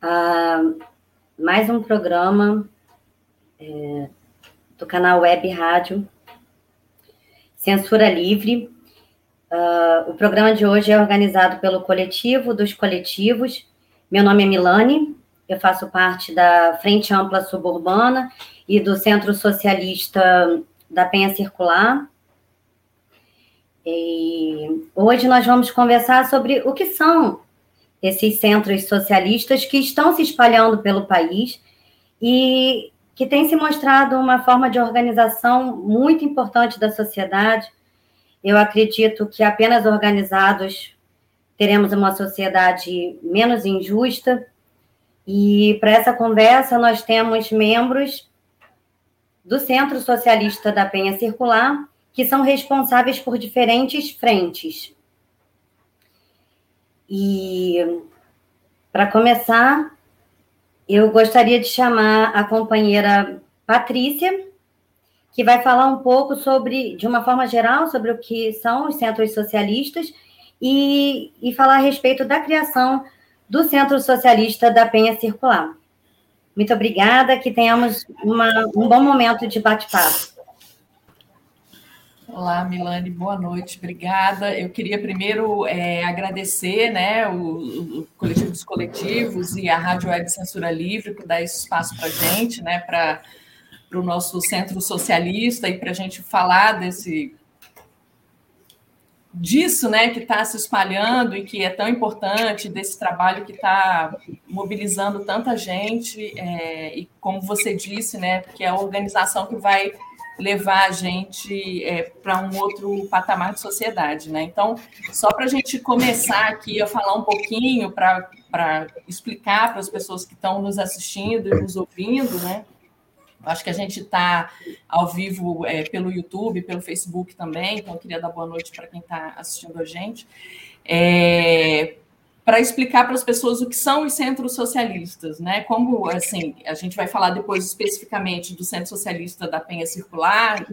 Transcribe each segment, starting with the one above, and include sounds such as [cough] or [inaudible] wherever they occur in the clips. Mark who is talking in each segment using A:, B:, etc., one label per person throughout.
A: a mais um programa é, do canal Web Rádio Censura Livre. Uh, o programa de hoje é organizado pelo Coletivo dos Coletivos. Meu nome é Milane, eu faço parte da Frente Ampla Suburbana e do Centro Socialista da Penha Circular. E hoje nós vamos conversar sobre o que são esses centros socialistas que estão se espalhando pelo país e que tem se mostrado uma forma de organização muito importante da sociedade. Eu acredito que apenas organizados teremos uma sociedade menos injusta. E para essa conversa nós temos membros do Centro Socialista da Penha Circular, que são responsáveis por diferentes frentes. E, para começar, eu gostaria de chamar a companheira Patrícia, que vai falar um pouco sobre, de uma forma geral, sobre o que são os centros socialistas e, e falar a respeito da criação do Centro Socialista da Penha Circular. Muito obrigada, que tenhamos uma, um bom momento de bate-papo.
B: Olá, Milane, boa noite, obrigada. Eu queria primeiro é, agradecer né, o, o, Coletivo dos Coletivos e a Rádio Web Censura Livre por dar esse espaço para a gente, né, para o nosso centro socialista e para a gente falar desse disso né, que está se espalhando e que é tão importante, desse trabalho que está mobilizando tanta gente, é, e como você disse, né, que é a organização que vai levar a gente é, para um outro patamar de sociedade, né? Então, só para a gente começar aqui a falar um pouquinho, para explicar para as pessoas que estão nos assistindo e nos ouvindo, né? Acho que a gente está ao vivo é, pelo YouTube, pelo Facebook também, então eu queria dar boa noite para quem está assistindo a gente. É, para explicar para as pessoas o que são os centros socialistas, né? Como assim, a gente vai falar depois especificamente do Centro Socialista da Penha Circular,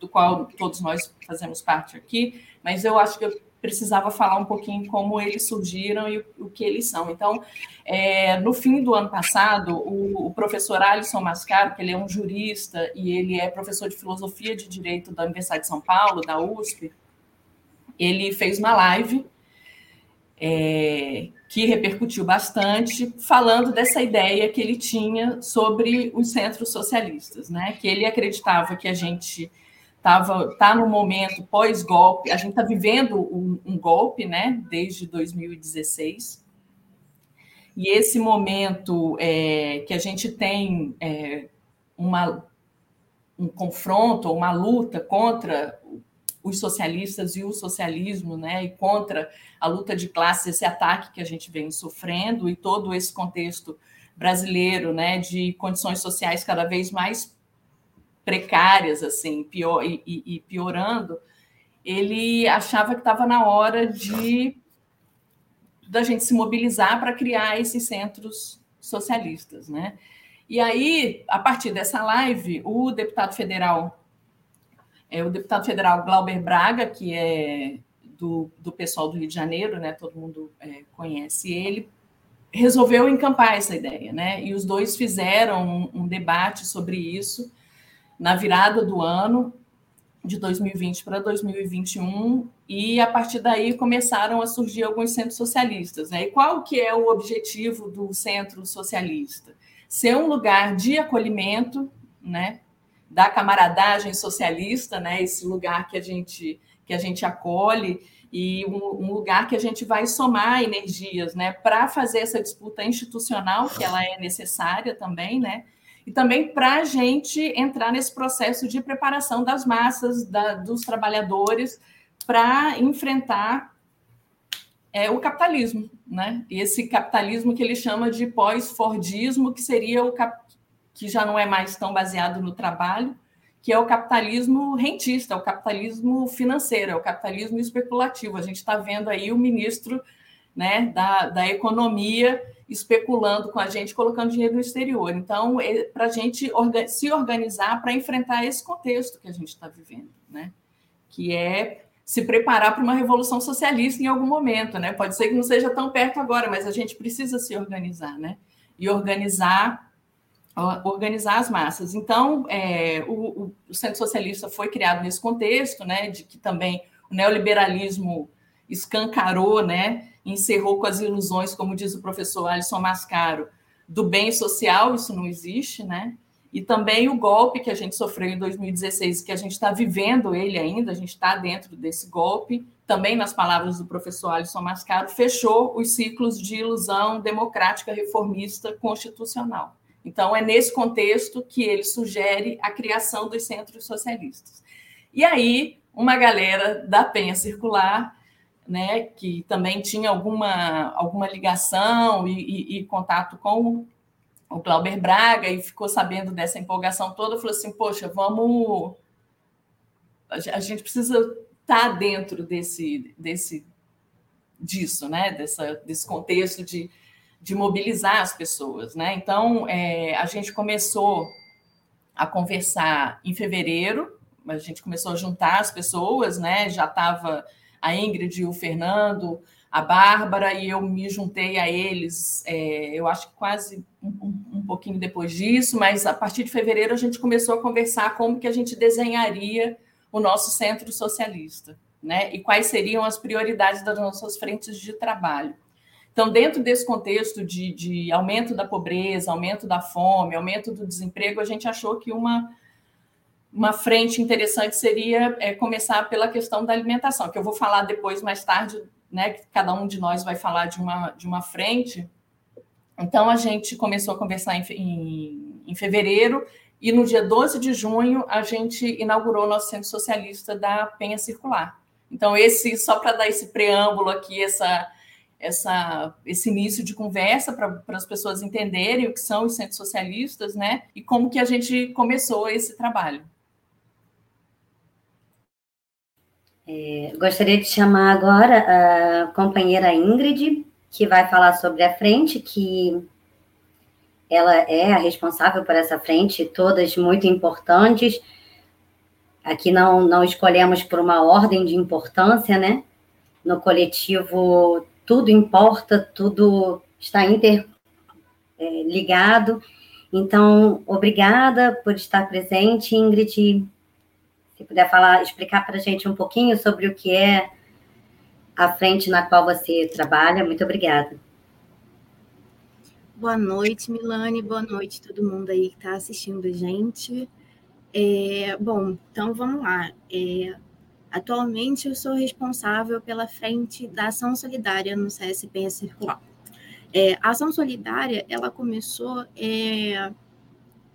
B: do qual todos nós fazemos parte aqui, mas eu acho que eu precisava falar um pouquinho como eles surgiram e o que eles são. Então, é, no fim do ano passado, o, o, professor Alisson Mascaro, que ele é um jurista e ele é professor de filosofia de direito da Universidade de São Paulo, da USP, ele fez uma live é, que repercutiu bastante, falando dessa ideia que ele tinha sobre os centros socialistas, né? Que ele acreditava que a gente estava tá no momento pós-golpe, a gente está vivendo um, um, golpe, né? Desde 2016 e esse momento é, que a gente tem é, uma um confronto, uma luta contra os socialistas e o socialismo, né, e contra a luta de classes, esse ataque que a gente vem sofrendo e todo esse contexto brasileiro, né, de condições sociais cada vez mais precárias, assim, pior, e, e piorando, ele achava que estava na hora de da gente se mobilizar para criar esses centros socialistas, né? E aí, a partir dessa live, o deputado federal é o deputado federal Glauber Braga, que é do, do pessoal do Rio de Janeiro, né? Todo mundo é, conhece ele, resolveu encampar essa ideia, né? E os dois fizeram um, um debate sobre isso na virada do ano de 2020 para 2021 e a partir daí começaram a surgir alguns centros socialistas. Né? E qual que é o objetivo do centro socialista? Ser um lugar de acolhimento, né? Da camaradagem socialista, né? Esse lugar que a gente que a gente acolhe e um, um lugar que a gente vai somar energias, né? Para fazer essa disputa institucional que ela é necessária também, né? E também para a gente entrar nesse processo de preparação das massas, da, dos trabalhadores, para enfrentar é o capitalismo, né? Esse capitalismo que ele chama de pós-fordismo, que seria o cap... que já não é mais tão baseado no trabalho, que é o capitalismo rentista, o capitalismo financeiro, é o capitalismo especulativo. A gente está vendo aí o ministro né, da, da economia especulando com a gente, colocando dinheiro no exterior. Então, é para a gente se organizar para enfrentar esse contexto que a gente está vivendo, né? que é se preparar para uma revolução socialista em algum momento. Né? Pode ser que não seja tão perto agora, mas a gente precisa se organizar né? e organizar organizar as massas. Então, é, o, o, Centro Socialista foi criado nesse contexto, né, de que também o neoliberalismo escancarou, né, encerrou com as ilusões, como diz o professor Alisson Mascaro, do bem social, isso não existe, né? E também o golpe que a gente sofreu em 2016, que a gente está vivendo ele ainda, a gente está dentro desse golpe, também nas palavras do professor Alisson Mascaro, fechou os ciclos de ilusão democrática, reformista, constitucional. Então, é nesse contexto que ele sugere a criação dos centros socialistas. E aí, uma galera da Penha Circular né, que também tinha alguma, alguma ligação e, e, e contato com o Glauber Braga e ficou sabendo dessa empolgação toda, falou assim: Poxa, vamos. A gente precisa estar tá dentro desse, desse disso, né? Dessa, desse contexto de, de mobilizar as pessoas. Né? Então, é, a gente começou a conversar em fevereiro, a gente começou a juntar as pessoas, né? já estava a Ingrid o Fernando, a Bárbara, e eu me juntei a eles, é, eu acho que quase um, um, pouquinho depois disso, mas a partir de fevereiro a gente começou a conversar como que a gente desenharia o nosso centro socialista, né? E quais seriam as prioridades das nossas frentes de trabalho. Então, dentro desse contexto de, de aumento da pobreza, aumento da fome, aumento do desemprego, a gente achou que uma uma frente interessante seria é, começar pela questão da alimentação, que eu vou falar depois, mais tarde, né? Que cada um de nós vai falar de uma, de uma frente. Então, a gente começou a conversar em, em, em fevereiro, e no dia 12 de junho, a gente inaugurou o nosso centro socialista da Penha Circular. Então, esse, só para dar esse preâmbulo aqui, essa, essa, esse início de conversa para as pessoas entenderem o que são os centros socialistas, né? E como que a gente começou esse trabalho.
A: É, gostaria de chamar agora a companheira Ingrid, que vai falar sobre a frente, que ela é a responsável por essa frente, todas muito importantes. Aqui não, não escolhemos por uma ordem de importância, né? No coletivo, tudo importa, tudo está interligado. É, então, obrigada por estar presente, Ingrid. Se puder falar, explicar para a gente um pouquinho sobre o que é a frente na qual você trabalha. Muito obrigada.
C: Boa noite, Milane. Boa noite todo mundo aí que está assistindo a gente. É, bom, então vamos lá. É, atualmente eu sou responsável pela frente da ação solidária no CSP Circular. É, a ação solidária ela começou é,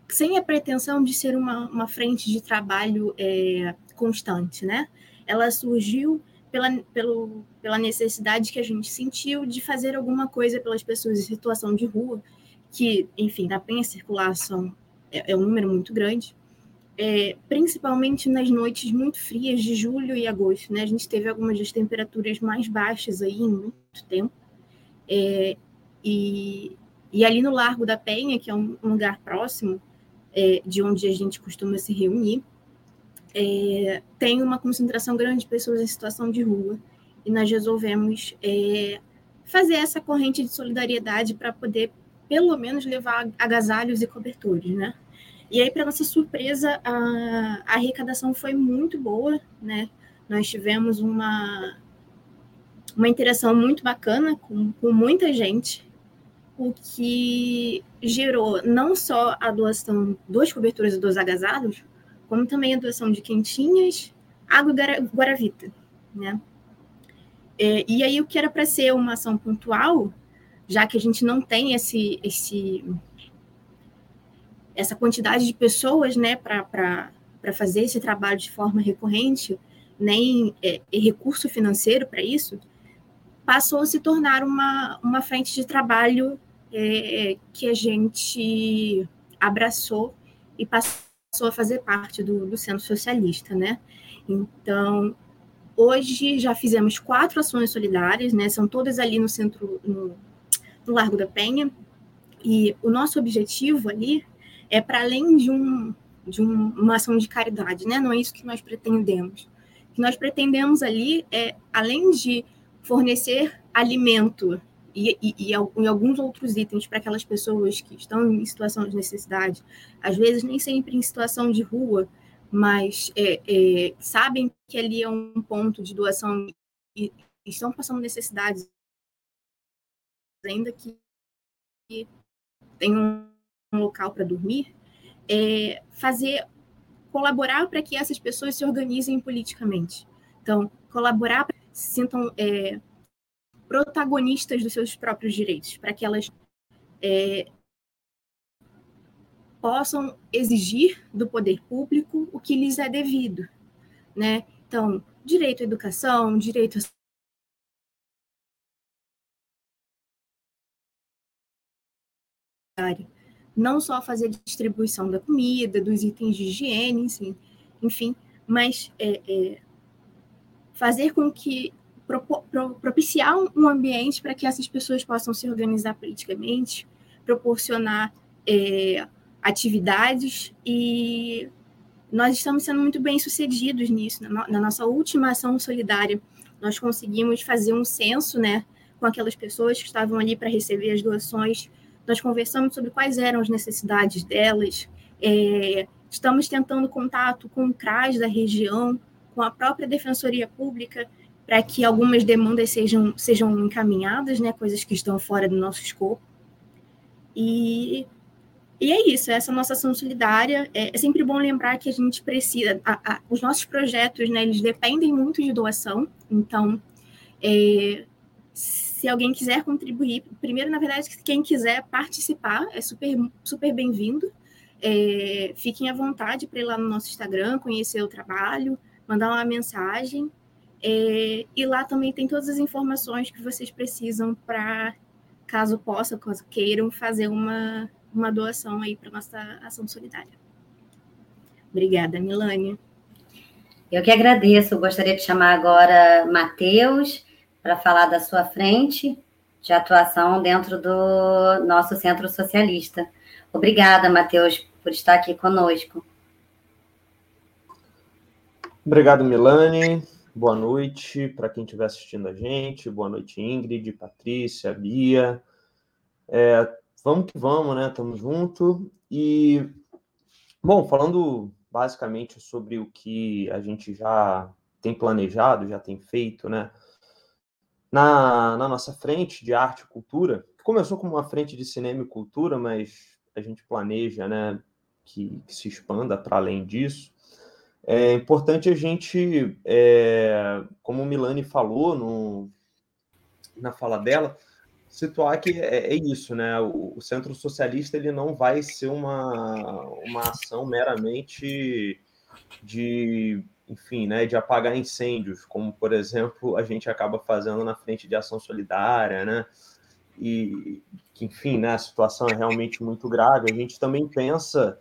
C: sem a pretensão de ser uma, uma frente de trabalho é, constante, né? Ela surgiu pela, pelo, pela necessidade que a gente sentiu de fazer alguma coisa pelas pessoas em situação de rua, que, enfim, na penha circulação é, é um número muito grande, é, principalmente nas noites muito frias de julho e agosto, né? A gente teve algumas das temperaturas mais baixas aí em muito tempo, é, e, e ali no Largo da Penha, que é um, lugar próximo, é, de onde a gente costuma se reunir, é, tem uma concentração grande de pessoas em situação de rua e nós resolvemos é, fazer essa corrente de solidariedade para poder, pelo menos, levar agasalhos e cobertores, né? E aí, para nossa surpresa, a, a, arrecadação foi muito boa, né? Nós tivemos uma, uma interação muito bacana com, com muita gente, o que gerou não só a doação dos cobertores e dos agasalhos, como também a doação de quentinhas, água e guaravita, né? É, e aí o que era para ser uma ação pontual, já que a gente não tem esse, esse essa quantidade de pessoas, né, para fazer esse trabalho de forma recorrente, nem é, recurso financeiro para isso, passou a se tornar uma, uma frente de trabalho é, que a gente abraçou e passou a fazer parte do, do Centro Socialista, né? Então, hoje já fizemos quatro ações solidárias, né? São todas ali no centro, no, no Largo da Penha, e o nosso objetivo ali é para além de, um, de um, uma ação de caridade, né? Não é isso que nós pretendemos. O que nós pretendemos ali é, além de fornecer alimento e, e, e, alguns outros itens para aquelas pessoas que estão em situação de necessidade, às vezes nem sempre em situação de rua, mas é, é, sabem que ali é um ponto de doação e estão passando necessidades, ainda que tenham um local para dormir, é, fazer colaborar para que essas pessoas se organizem politicamente. Então, colaborar para que se sintam é, protagonistas dos seus próprios direitos, para que elas é, possam exigir do poder público o que lhes é devido, né? Então, direito à educação, direito a não só fazer distribuição da comida, dos itens de higiene, enfim, mas é, é, fazer com que propiciar um ambiente para que essas pessoas possam se organizar politicamente, proporcionar é, atividades e nós estamos sendo muito bem sucedidos nisso. Na, nossa última ação solidária, nós conseguimos fazer um censo, né, com aquelas pessoas que estavam ali para receber as doações. Nós conversamos sobre quais eram as necessidades delas. É, estamos tentando contato com o CRAS da região, com a própria Defensoria Pública, para que algumas demandas sejam, sejam encaminhadas, né, coisas que estão fora do nosso escopo. E, e é isso, essa nossa ação solidária. É, é sempre bom lembrar que a gente precisa, a, a, os nossos projetos, né, eles dependem muito de doação, então, é, se alguém quiser contribuir, primeiro, na verdade, quem quiser participar é super, super bem-vindo. É, fiquem à vontade para ir lá no nosso Instagram, conhecer o trabalho, mandar uma mensagem. É, e lá também tem todas as informações que vocês precisam para, caso possam, caso queiram, fazer uma, uma doação aí para nossa ação solidária. Obrigada, Milânia.
A: Eu que agradeço. Gostaria de chamar agora Matheus para falar da sua frente de atuação dentro do nosso Centro Socialista. Obrigada, Matheus, por estar aqui conosco.
D: Obrigado, Milane. Boa noite para quem estiver assistindo a gente. Boa noite, Ingrid, Patrícia, Bia. É, vamos que vamos, né? Estamos juntos. E, bom, falando basicamente sobre o que a gente já tem planejado, já tem feito, né? Na, na nossa frente de arte e cultura, que começou como uma frente de cinema e cultura, mas a gente planeja, né, que, que se expanda para além disso. É importante a gente, é, como o Milani falou no, na fala dela, situar que é, é isso, né? O, o, Centro Socialista ele não vai ser uma, uma ação meramente de, enfim, né, de apagar incêndios, como por exemplo a gente acaba fazendo na frente de ação solidária, né? E que, enfim, né, a situação é realmente muito grave. A gente também pensa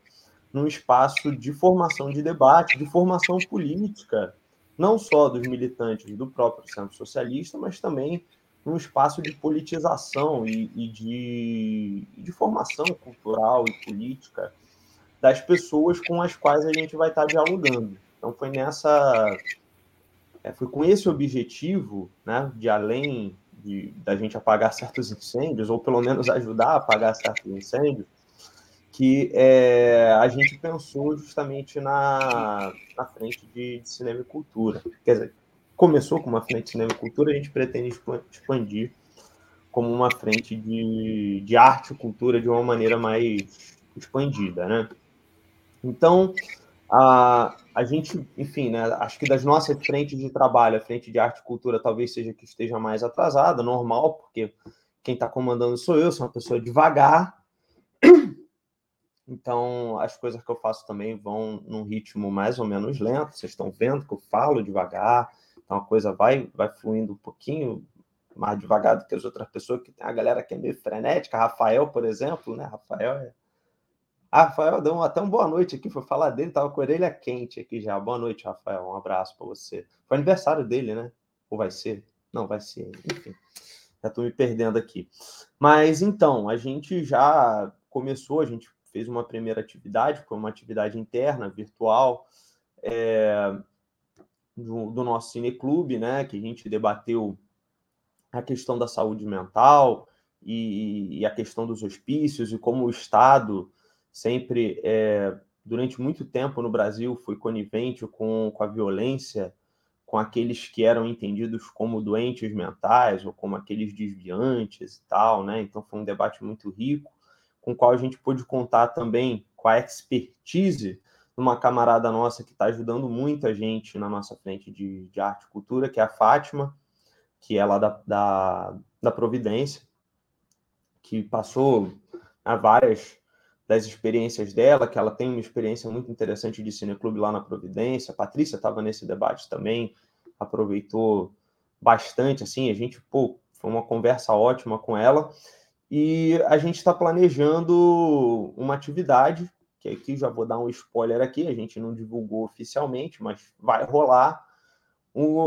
D: num espaço de formação de debate, de formação política, não só dos militantes do próprio Centro Socialista, mas também num espaço de politização e, e de, de formação cultural e política das pessoas com as quais a gente vai estar dialogando. Então foi nessa é, foi com esse objetivo, né, de além de da gente apagar certos incêndios ou pelo menos ajudar a apagar certos incêndios, que é, a gente pensou justamente na, na frente de, de, cinema e cultura. Quer dizer, começou com uma frente de cinema e cultura, a gente pretende expandir como uma frente de, de arte e cultura de uma maneira mais expandida, né? Então, a, a gente, enfim, né, acho que das nossas frentes de trabalho, a frente de arte e cultura talvez seja que esteja mais atrasada, normal, porque quem está comandando sou eu, sou uma pessoa devagar, [clears throat] então, as coisas que eu faço também vão num ritmo mais ou menos lento. Vocês estão vendo que eu falo devagar, então a coisa vai, vai fluindo um pouquinho mais devagar do que as outras pessoas, que tem a galera que é meio frenética. Rafael, por exemplo, né? Rafael é. Ah, Rafael deu até uma boa noite aqui, foi falar dele, tava com a orelha quente aqui já. Boa noite, Rafael. Um abraço para você. Foi aniversário dele, né? Ou vai ser? Não, vai ser. Enfim, já estou me perdendo aqui. Mas então, a gente já começou, a gente fez uma primeira atividade, foi uma atividade interna, virtual, é, do, do nosso cineclube, né? Que a gente debateu a questão da saúde mental e, e a questão dos hospícios e como o Estado sempre, é, durante muito tempo no Brasil, foi conivente com, com a violência com aqueles que eram entendidos como doentes mentais ou como aqueles desviantes e tal, né? Então foi um debate muito rico, com o qual a gente pôde contar também com a expertise de uma camarada nossa que está ajudando muita gente na nossa frente de, de arte e cultura, que é a Fátima, que é lá da, da, da Providência, que passou a várias das experiências dela, que ela tem uma experiência muito interessante de cineclube lá na Providência. A Patrícia estava nesse debate também, aproveitou bastante, assim, a gente, pô, foi uma conversa ótima com ela. E a gente está planejando uma atividade, que aqui já vou dar um spoiler aqui, a gente não divulgou oficialmente, mas vai rolar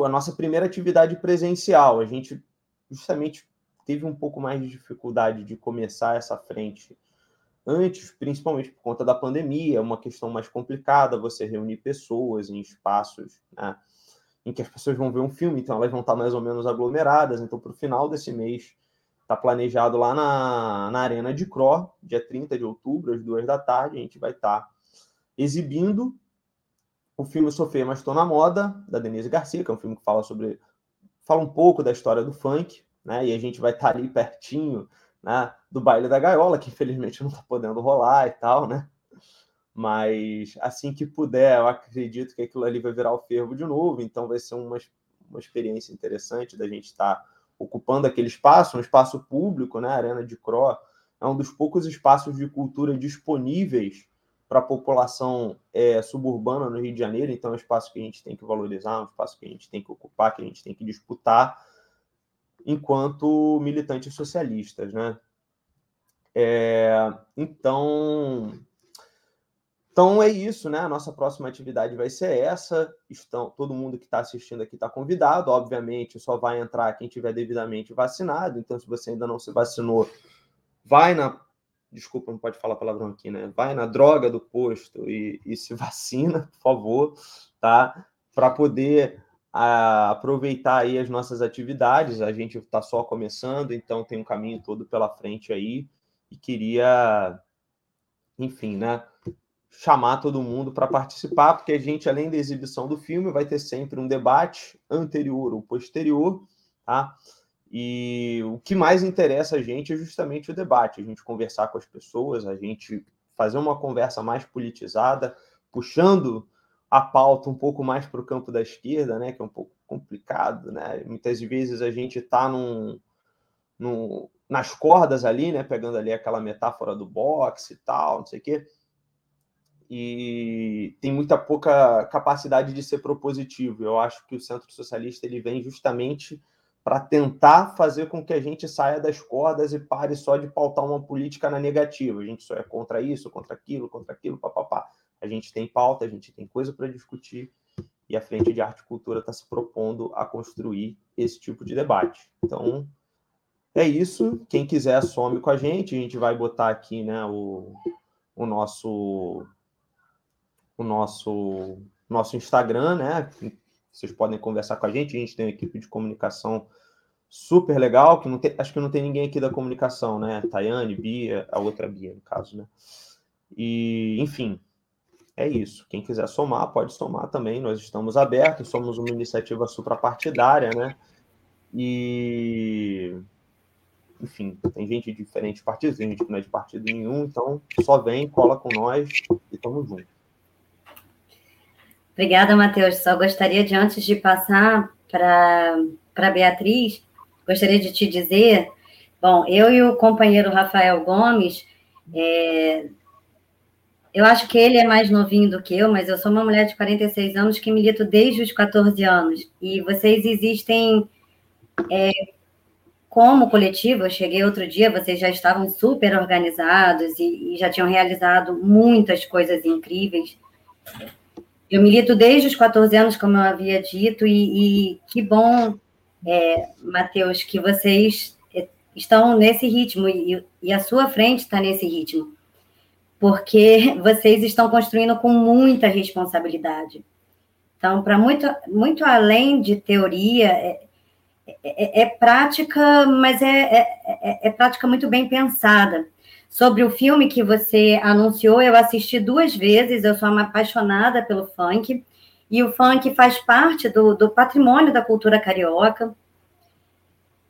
D: a nossa primeira atividade presencial. A gente justamente teve um pouco mais de dificuldade de começar essa frente antes, principalmente por conta da pandemia, é uma questão mais complicada você reunir pessoas em espaços né, em que as pessoas vão ver um filme, então elas vão estar mais ou menos aglomeradas. Então, para o final desse mês, está planejado lá na, na Arena de Cro, dia 30 de outubro, às duas da tarde, a gente vai estar exibindo o filme Sofia Mas Estou na Moda, da Denise Garcia, que é um filme que fala sobre. fala um pouco da história do funk, né? E a gente vai estar ali pertinho né, do baile da gaiola, que infelizmente não está podendo rolar e tal, né? Mas assim que puder, eu acredito que aquilo ali vai virar o fervo de novo, então vai ser uma, uma experiência interessante da gente estar tá ocupando aquele espaço, um espaço público, né? A Arena de Cro é um dos poucos espaços de cultura disponíveis para a população é, suburbana no Rio de Janeiro, então é um espaço que a gente tem que valorizar, um espaço que a gente tem que ocupar, que a gente tem que disputar, enquanto militantes socialistas, né? É, então, então é isso, né? A nossa próxima atividade vai ser essa. Estão, todo mundo que está assistindo aqui está convidado. Obviamente, só vai entrar quem tiver devidamente vacinado. Então, se você ainda não se vacinou, vai na desculpa, não pode falar palavrão aqui, né? Vai na droga do posto e, e se [laughs] vacina, por favor, tá? Para poder a, aproveitar aí as nossas atividades. A gente está só começando, então tem um caminho todo pela frente aí. E queria, enfim, né? Chamar todo mundo para participar, porque a gente, além da exibição do filme, vai ter sempre um debate anterior ou posterior, tá? E o que mais interessa a gente é justamente o debate, a gente conversar com as pessoas, a gente fazer uma conversa mais politizada, puxando a pauta um pouco mais para o campo da esquerda, né, que é um pouco complicado, né? Muitas vezes a gente está num, num, nas cordas ali, né, pegando ali aquela metáfora do boxe e tal, não sei o quê, e tem muita pouca capacidade de ser propositivo. Eu acho que o Centro Socialista ele vem justamente para tentar fazer com que a gente saia das cordas e pare só de pautar uma política na negativa. A gente só é contra isso, contra aquilo, contra aquilo, papapá. A gente tem pauta, a gente tem coisa para discutir e a Frente de Arte e Cultura está se propondo a construir esse tipo de debate. Então, é isso. Quem quiser, some com a gente. A gente vai botar aqui né, o, o nosso o nosso nosso Instagram, né? Vocês podem conversar com a gente. A gente tem uma equipe de comunicação super legal, que não tem, acho que não tem ninguém aqui da comunicação, né? Tayane, Bia, a outra Bia, no caso, né? E, enfim, é isso. Quem quiser somar, pode somar também. Nós estamos abertos, somos uma iniciativa suprapartidária, né? E, enfim, tem gente de diferentes partidos, tem gente que não é de partido nenhum, então só vem, cola com nós e tamo junto.
A: Obrigada, Matheus. Só gostaria de, antes de passar para a Beatriz, gostaria de te dizer, bom, eu e o companheiro Rafael Gomes, é, eu acho que ele é mais novinho do que eu, mas eu sou uma mulher de 46 anos que milito desde os 14 anos. E vocês existem é, como coletivo, eu cheguei outro dia, vocês já estavam super organizados e, e já tinham realizado muitas coisas incríveis. Eu milito desde os 14 anos, como eu havia dito, e, e que bom, é, Matheus, que vocês é, estão nesse ritmo e, e a sua frente está nesse ritmo, porque [laughs] vocês estão construindo com muita responsabilidade. Então, para muito, muito além de teoria, é, é, é prática, mas é, é, é, é prática muito bem pensada. Sobre o filme que você anunciou, eu assisti duas vezes, eu sou uma apaixonada pelo funk, e o funk faz parte do, do patrimônio da cultura carioca.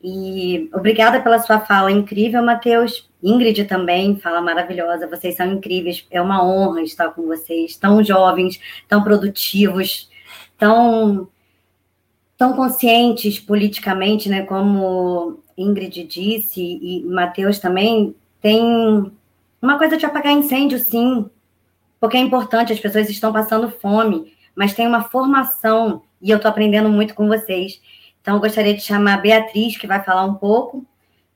A: E obrigada pela sua fala incrível, Matheus. Ingrid também, fala maravilhosa. Vocês são incríveis. É uma honra estar com vocês, tão jovens, tão produtivos, tão, tão conscientes politicamente, né? Como Ingrid disse, e Matheus também tem uma coisa de apagar incêndio, sim, porque é importante, as pessoas estão passando fome, mas tem uma formação, e eu estou aprendendo muito com vocês. Então, gostaria de chamar a Beatriz, que vai falar um pouco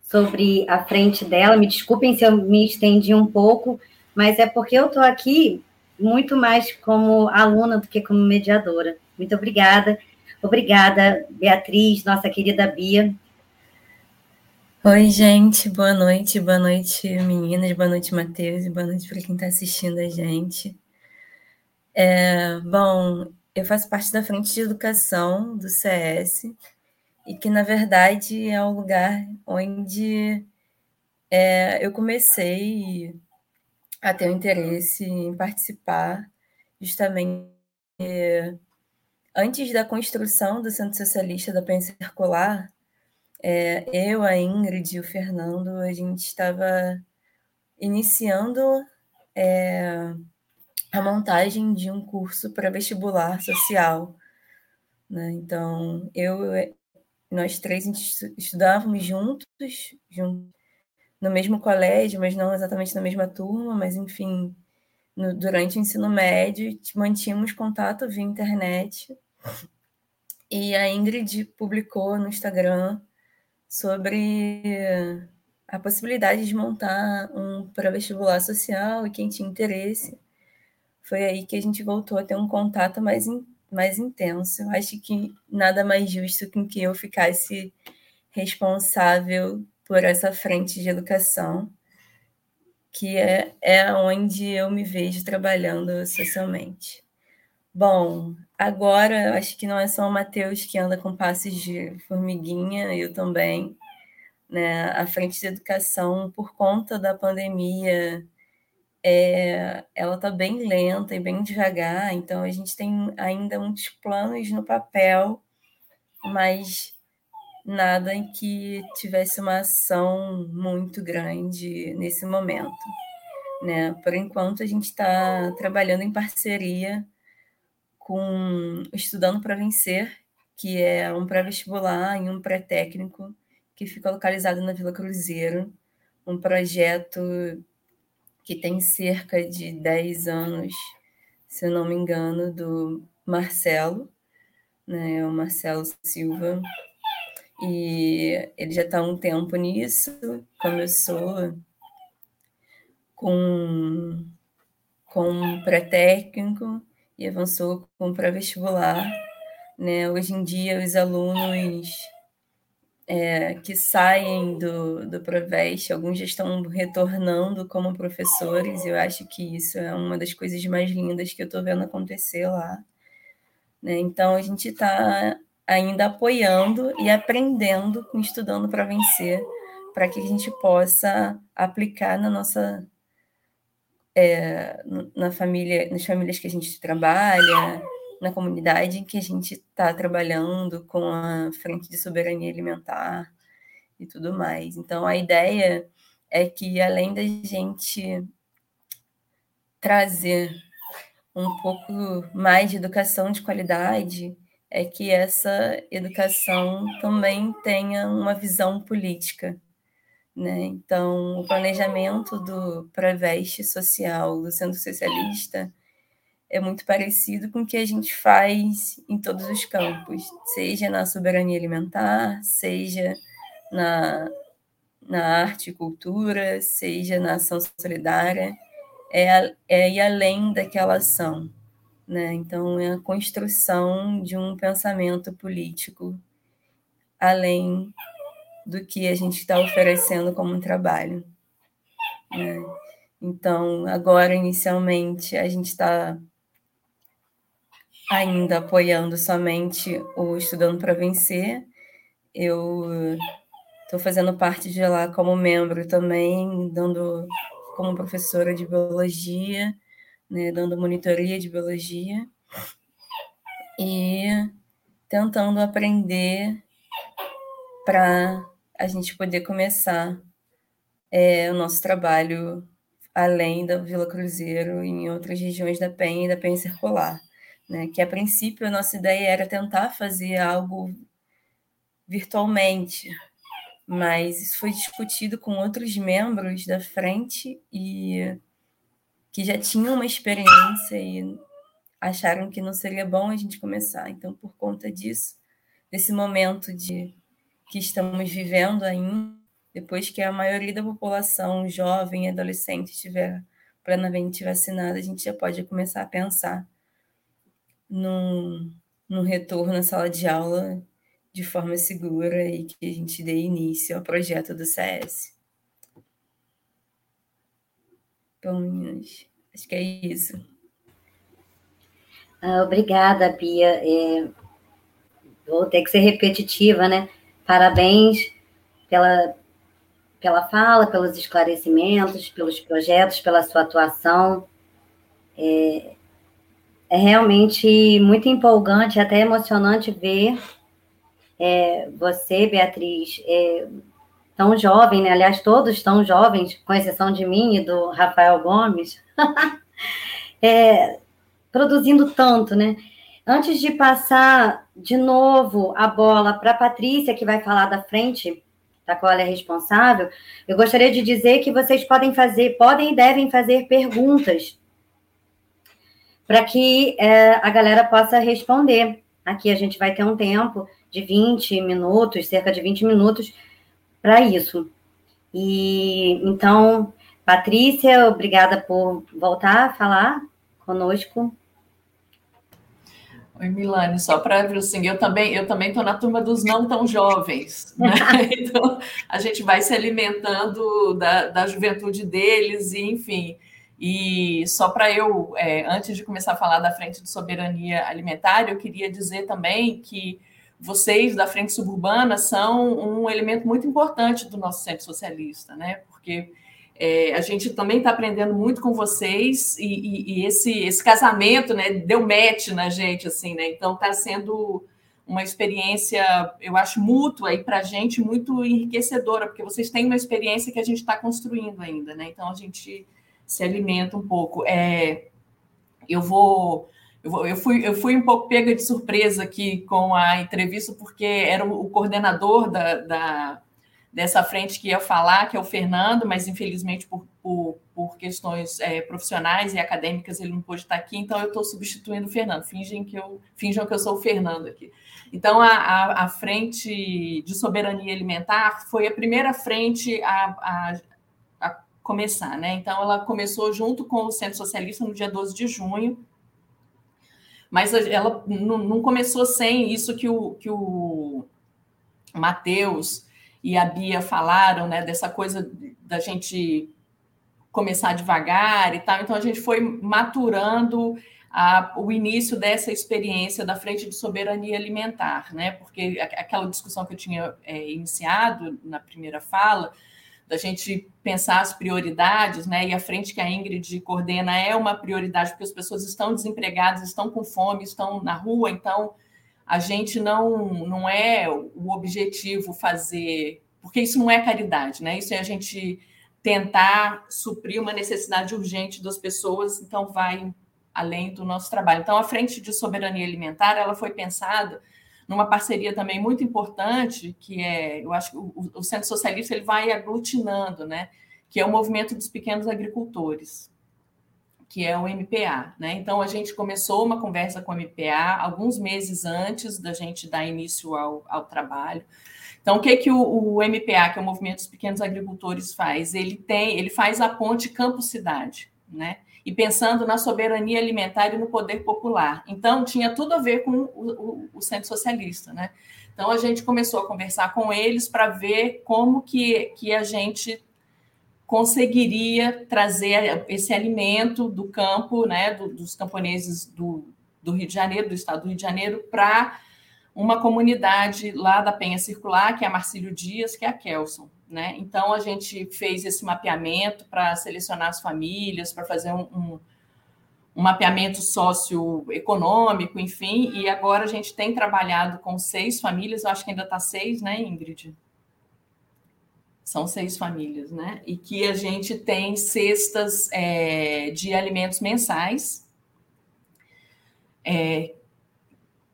A: sobre a frente dela. Me desculpem se eu me estendi um pouco, mas é porque eu estou aqui muito mais como aluna do que como mediadora. Muito obrigada. Obrigada, Beatriz, nossa querida Bia.
E: Oi, gente, boa noite, boa noite, meninas, boa noite, Matheus, e boa noite para quem está assistindo a gente. É, bom, eu faço parte da frente de educação do CS, e que, na verdade, é um lugar onde é, eu comecei a ter um interesse em participar, justamente antes da construção do Centro Socialista da Penha Circular é, eu, a Ingrid e o Fernando, a gente estava iniciando é, a montagem de um curso para vestibular social. Né? Então, eu, nós três estudávamos juntos, juntos, no mesmo colégio, mas não exatamente na mesma turma, mas enfim, no, durante o ensino médio, mantínhamos contato via internet. E a Ingrid publicou no Instagram sobre a possibilidade de montar um pré-vestibular social e quem tinha interesse. Foi aí que a gente voltou a ter um contato mais, in, mais intenso. Acho que nada mais justo que eu ficasse responsável por essa frente de educação, que é, é onde eu me vejo trabalhando socialmente. Bom, agora acho que não é só o Matheus que anda com passos de formiguinha, eu também. Né? A frente de educação, por conta da pandemia, é, ela está bem lenta e bem devagar, então a gente tem ainda muitos planos no papel, mas nada em que tivesse uma ação muito grande nesse momento. Né? Por enquanto, a gente está trabalhando em parceria com Estudando para Vencer, que é um pré-vestibular e um pré-técnico que fica localizado na Vila Cruzeiro, um projeto que tem cerca de 10 anos, se não me engano, do Marcelo, né, o Marcelo Silva, e ele já está há um tempo nisso, começou com, com pré-técnico, e avançou com pré-vestibular. Né? Hoje em dia, os alunos é, que saem do, do Proveste, alguns já estão retornando como professores, eu acho que isso é uma das coisas mais lindas que eu estou vendo acontecer lá. Né? Então, a gente está ainda apoiando e aprendendo Estudando para Vencer, para que a gente possa aplicar na nossa é, na família, nas famílias que a gente trabalha, na comunidade em que a gente está trabalhando com a frente de soberania alimentar e tudo mais. Então, a ideia é que, além da gente trazer um pouco mais de educação de qualidade, é que essa educação também tenha uma visão política né? Então, o planejamento do Preveste Social do Centro Socialista é muito parecido com o que a gente faz em todos os campos, seja na soberania alimentar, seja na, na arte e cultura, seja na ação solidária, é, é ir além daquela ação. Né? Então, é a construção de um pensamento político além do que a gente está oferecendo como um trabalho. Né? Então, agora, inicialmente, a gente está ainda apoiando somente o Estudando para Vencer. Eu estou fazendo parte de lá como membro também, dando como professora de biologia, né, dando monitoria de biologia e tentando aprender para a gente poder começar é, o nosso trabalho além da Vila Cruzeiro em outras regiões da Penha e da Penha Circular. Né? Que a princípio a nossa ideia era tentar fazer algo virtualmente, mas isso foi discutido com outros membros da frente e que já tinham uma experiência e acharam que não seria bom a gente começar. Então, por conta disso, desse momento de que estamos vivendo ainda, depois que a maioria da população jovem e adolescente estiver plenamente vacinada, a gente já pode começar a pensar num, num retorno à sala de aula de forma segura e que a gente dê início ao projeto do CS. Bom, meninas, acho que é isso.
A: Ah, obrigada, Bia. É, vou ter que ser repetitiva, né? Parabéns pela, pela fala, pelos esclarecimentos, pelos projetos, pela sua atuação. É, é realmente muito empolgante, até emocionante ver é, você, Beatriz, é, tão jovem, né? aliás, todos tão jovens, com exceção de mim e do Rafael Gomes, [laughs] é, produzindo tanto, né? Antes de passar de novo a bola para a Patrícia, que vai falar da frente, da qual ela é responsável, eu gostaria de dizer que vocês podem fazer, podem e devem fazer perguntas para que é, a galera possa responder. Aqui a gente vai ter um tempo de 20 minutos, cerca de 20 minutos, para isso. E então, Patrícia, obrigada por voltar a falar conosco.
B: Oi, Milane, só para ver assim, eu também eu também estou na turma dos não tão jovens, né? [laughs] Então a gente vai se alimentando da, da juventude deles, e enfim. E só para eu, é, antes de começar a falar da frente de soberania alimentar, eu queria dizer também que vocês da frente suburbana são um elemento muito importante do nosso centro socialista, né? Porque é, a gente também está aprendendo muito com vocês e, e, e, esse, esse casamento, né, deu match na gente, assim, né? Então está sendo uma experiência, eu acho, mútua aí para a gente muito enriquecedora, porque vocês têm uma experiência que a gente está construindo ainda, né? Então a gente se alimenta um pouco. É, eu vou eu, fui, eu fui um pouco pega de surpresa aqui com a entrevista, porque era o, coordenador da, da, dessa frente que ia falar, que é o Fernando, mas infelizmente por, por, por questões é, profissionais e acadêmicas ele não pôde estar aqui, então eu estou substituindo o Fernando. Fingem que eu, finjam que eu sou o Fernando aqui. Então, a, a, a frente de soberania alimentar foi a primeira frente a, a, a começar, né? Então, ela começou junto com o Centro Socialista no dia 12 de junho, mas ela não, começou sem isso que o, que o Matheus e a Bia falaram, né, dessa coisa da gente começar devagar e tal. Então a gente foi maturando a, o início dessa experiência da frente de soberania alimentar, né? Porque aquela discussão que eu tinha é, iniciado na primeira fala, da gente pensar as prioridades, né? E a frente que a Ingrid coordena é uma prioridade, porque as pessoas estão desempregadas, estão com fome, estão na rua, então a gente não, não é o objetivo fazer, porque isso não é caridade, né? Isso é a gente tentar suprir uma necessidade urgente das pessoas, então vai além do nosso trabalho. Então, a frente de soberania alimentar, ela foi pensada numa parceria também muito importante, que é, eu acho que o, o Centro Socialista ele vai aglutinando, né? Que é o movimento dos pequenos agricultores que é o MPA. Né? Então, a gente começou uma conversa com o MPA alguns meses antes da gente dar início ao, ao trabalho. Então, o que, que o, o, MPA, que é o Movimento dos Pequenos Agricultores, faz? Ele tem, ele faz a ponte campo-cidade, né? E pensando na soberania alimentar e no poder popular. Então, tinha tudo a ver com o, o, o centro socialista, né? Então, a gente começou a conversar com eles para ver como que, que a gente conseguiria trazer esse alimento do campo, né, do, dos camponeses do, do Rio de Janeiro, do estado do Rio de Janeiro, para uma comunidade lá da Penha Circular, que é a Marcílio Dias, que é a Kelson. Né? Então, a gente fez esse mapeamento para selecionar as famílias, para fazer um, um, um, mapeamento socioeconômico, enfim, e agora a gente tem trabalhado com seis famílias, eu acho que ainda está seis, né, Ingrid? São seis famílias, né? E que a gente tem cestas é, de alimentos mensais, é,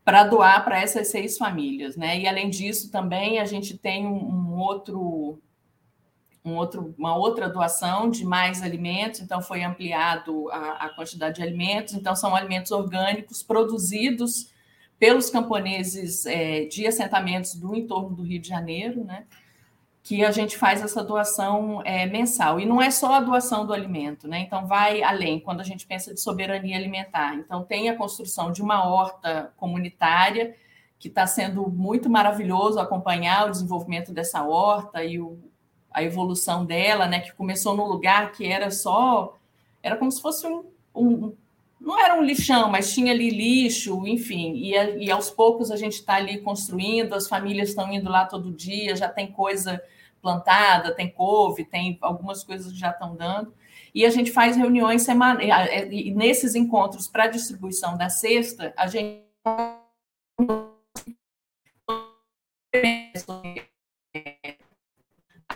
B: para doar para essas seis famílias, né? E além disso, também a gente tem um, um outro, um outro, uma outra doação de mais alimentos, então foi ampliado a, a, quantidade de alimentos, então são alimentos orgânicos produzidos pelos camponeses é, de assentamentos do entorno do Rio de Janeiro, né? que a gente faz essa doação é, mensal. E não é só a doação do alimento, né? Então, vai além, quando a gente pensa de soberania alimentar. Então, tem a construção de uma horta comunitária, que está sendo muito maravilhoso acompanhar o desenvolvimento dessa horta e o, a evolução dela, né? Que começou num lugar que era só. Era como se fosse um. um não era um lixão, mas tinha ali lixo, enfim, e, e aos poucos a gente está ali construindo, as famílias estão indo lá todo dia, já tem coisa plantada, tem couve, tem algumas coisas que já estão dando. E a gente faz reuniões semanais. E nesses encontros para distribuição da cesta, a gente.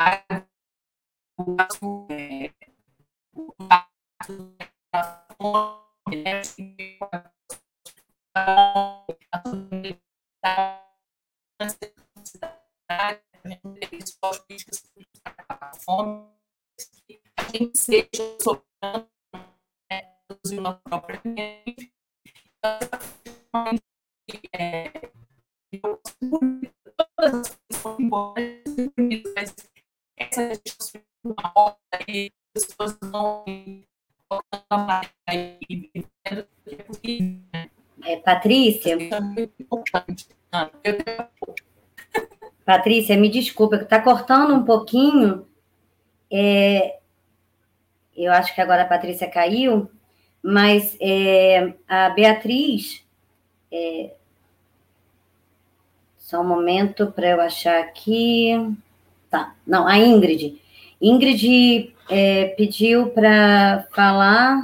B: A fome, a gente seja soberano, né, produzir são importantes, mas essa é uma hora e as pessoas não
A: é, Patrícia, Patrícia, me desculpa, está cortando um pouquinho. É, eu acho que agora a Patrícia caiu, mas é, a Beatriz. É, só um momento para eu achar aqui. Tá, não, a Ingrid. Ingrid é, pediu para falar,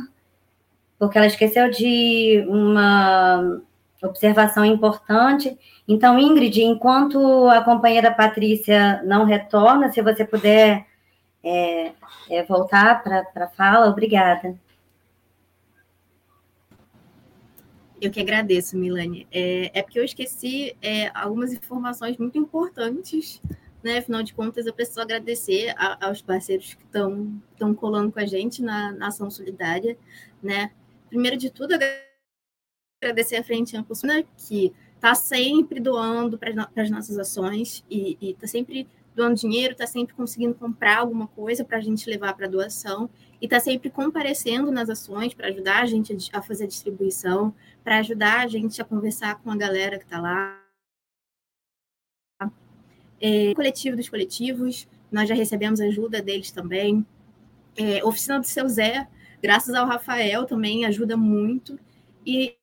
A: porque ela esqueceu de uma observação importante. Então, Ingrid, enquanto a companheira Patrícia não retorna, se você puder é, é, voltar para a fala, obrigada.
C: Eu que agradeço, Milane. É, é porque eu esqueci é, algumas informações muito importantes, né? Afinal de contas, eu preciso agradecer a, aos parceiros que estão colando com a gente na, na ação solidária, né? Primeiro de tudo, agradecer a Frente Ampla que está sempre doando para as nossas ações e está sempre doando dinheiro, está sempre conseguindo comprar alguma coisa para a gente levar para doação e está sempre comparecendo nas ações para ajudar a gente a fazer a distribuição, para ajudar a gente a conversar com a galera que está lá. É, coletivo dos coletivos, nós já recebemos ajuda deles também. É, oficina do seu Zé, graças ao Rafael também ajuda muito. E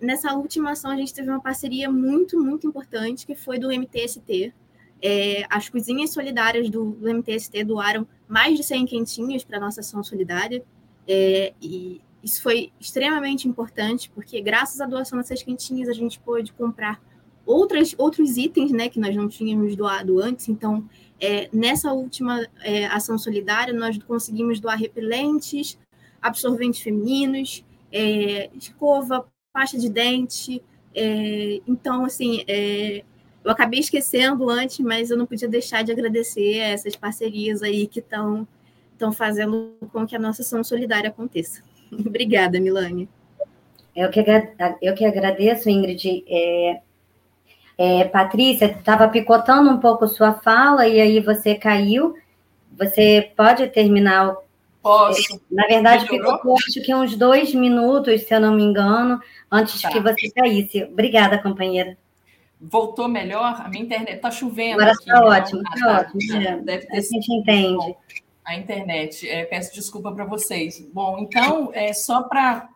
C: nessa última ação a gente teve uma parceria muito, muito importante, que foi do MTST. É, as cozinhas solidárias do, do, MTST doaram mais de 100 quentinhas para a nossa ação solidária, é, e isso foi extremamente importante, porque graças à doação dessas quentinhas a gente pôde comprar outras, outros itens né, que nós não tínhamos doado antes. Então, é, nessa última é, ação solidária, nós conseguimos doar repelentes, absorventes femininos, é, escova, pasta de dente. É, então, assim, é, eu acabei esquecendo antes, mas eu não podia deixar de agradecer a essas parcerias aí que estão estão fazendo com que a nossa ação solidária aconteça. [laughs] Obrigada, Milane.
A: Eu que, eu que agradeço, Ingrid. É, É, Patrícia, estava picotando um pouco sua fala e aí você caiu. Você pode terminar o
B: Posso.
A: Na verdade, Melhorou? ficou acho que uns dois minutos, se eu não me engano, antes tá. que você caísse. Obrigada, companheira.
B: Voltou melhor? A minha internet está chovendo.
A: Agora está ótimo, está ah, ótimo. É. Deve ter a gente entende.
B: A internet. É, peço desculpa para vocês. Bom, então, é só para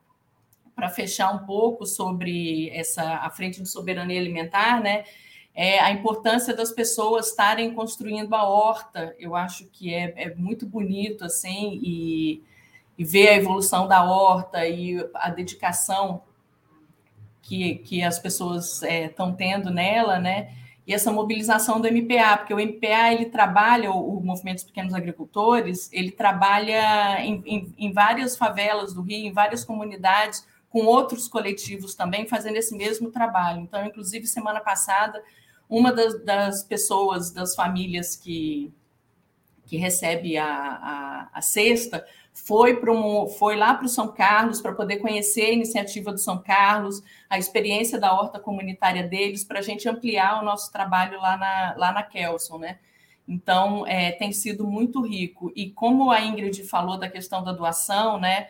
B: para fechar um pouco sobre essa a frente de soberania alimentar, né? é, a importância das pessoas estarem construindo a horta. Eu acho que é, é muito bonito assim e, e, ver a evolução da horta e a dedicação que, que as pessoas estão é, tendo nela, né? E essa mobilização do MPA, porque o MPA ele trabalha, o Movimento dos Pequenos Agricultores, ele trabalha em, em, em várias favelas do Rio, em várias comunidades, com outros coletivos também fazendo esse mesmo trabalho. Então, inclusive, semana passada, uma das, das pessoas, das famílias que, que recebe a, a, a cesta, foi, um, foi lá para o São Carlos para poder conhecer a iniciativa do São Carlos, a experiência da horta comunitária deles, para a gente ampliar o nosso trabalho lá na, lá na Kelson, né? Então, é, tem sido muito rico. E como a Ingrid falou da questão da doação, né?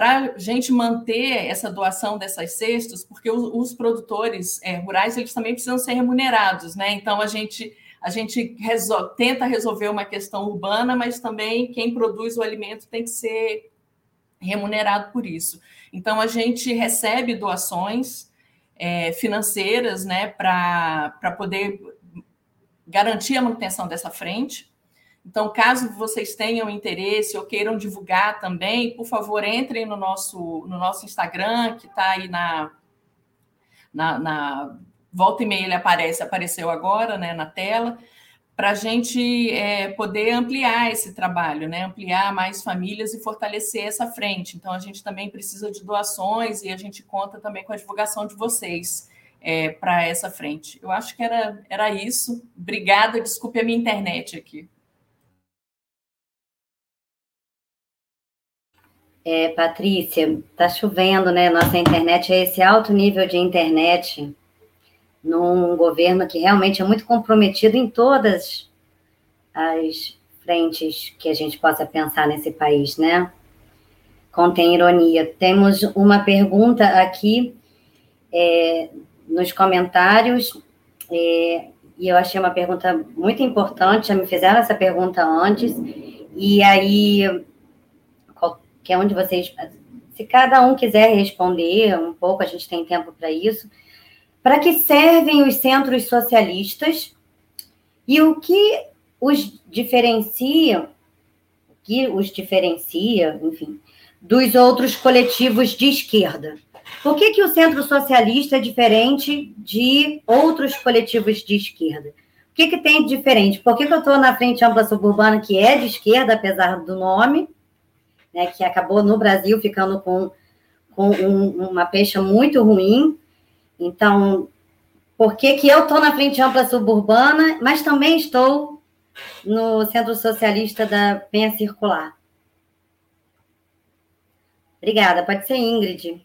B: Para a gente manter essa doação dessas cestas, porque os, os produtores é, rurais eles também precisam ser remunerados, né? Então a gente a gente resol tenta resolver uma questão urbana, mas também quem produz o alimento tem que ser remunerado por isso. Então a gente recebe doações é, financeiras, né, para poder garantir a manutenção dessa frente. Então, caso vocês tenham interesse ou queiram divulgar também, por favor, entrem no nosso, no nosso Instagram, que está aí na, na, na, Volta e meia ele aparece, apareceu agora né, na tela, para a gente é, poder ampliar esse trabalho, né, ampliar mais famílias e fortalecer essa frente. Então, a gente também precisa de doações e a gente conta também com a divulgação de vocês. É, para essa frente. Eu acho que era, era isso. Obrigada, desculpe a minha internet aqui.
A: É, Patrícia, tá chovendo, né? Nossa internet é esse alto nível de internet num governo que realmente é muito comprometido em todas as frentes que a gente possa pensar nesse país, né? Contém ironia. Temos uma pergunta aqui é, nos comentários, é, e eu achei uma pergunta muito importante, já me fizeram essa pergunta antes, e aí que é onde vocês, se cada um quiser responder um pouco, a gente tem tempo para isso. Para que servem os centros socialistas e o que os diferencia, o que os diferencia, enfim, dos outros coletivos de esquerda? Por que, que o centro socialista é diferente de outros coletivos de esquerda? O que, que tem de diferente? Por que, que eu estou na Frente Ampla Suburbana, que é de esquerda, apesar do nome, né, que acabou no Brasil ficando com, com um, uma pecha muito ruim. Então, por que, que eu estou na Frente Ampla Suburbana, mas também estou no Centro Socialista da Penha Circular? Obrigada, pode ser Ingrid.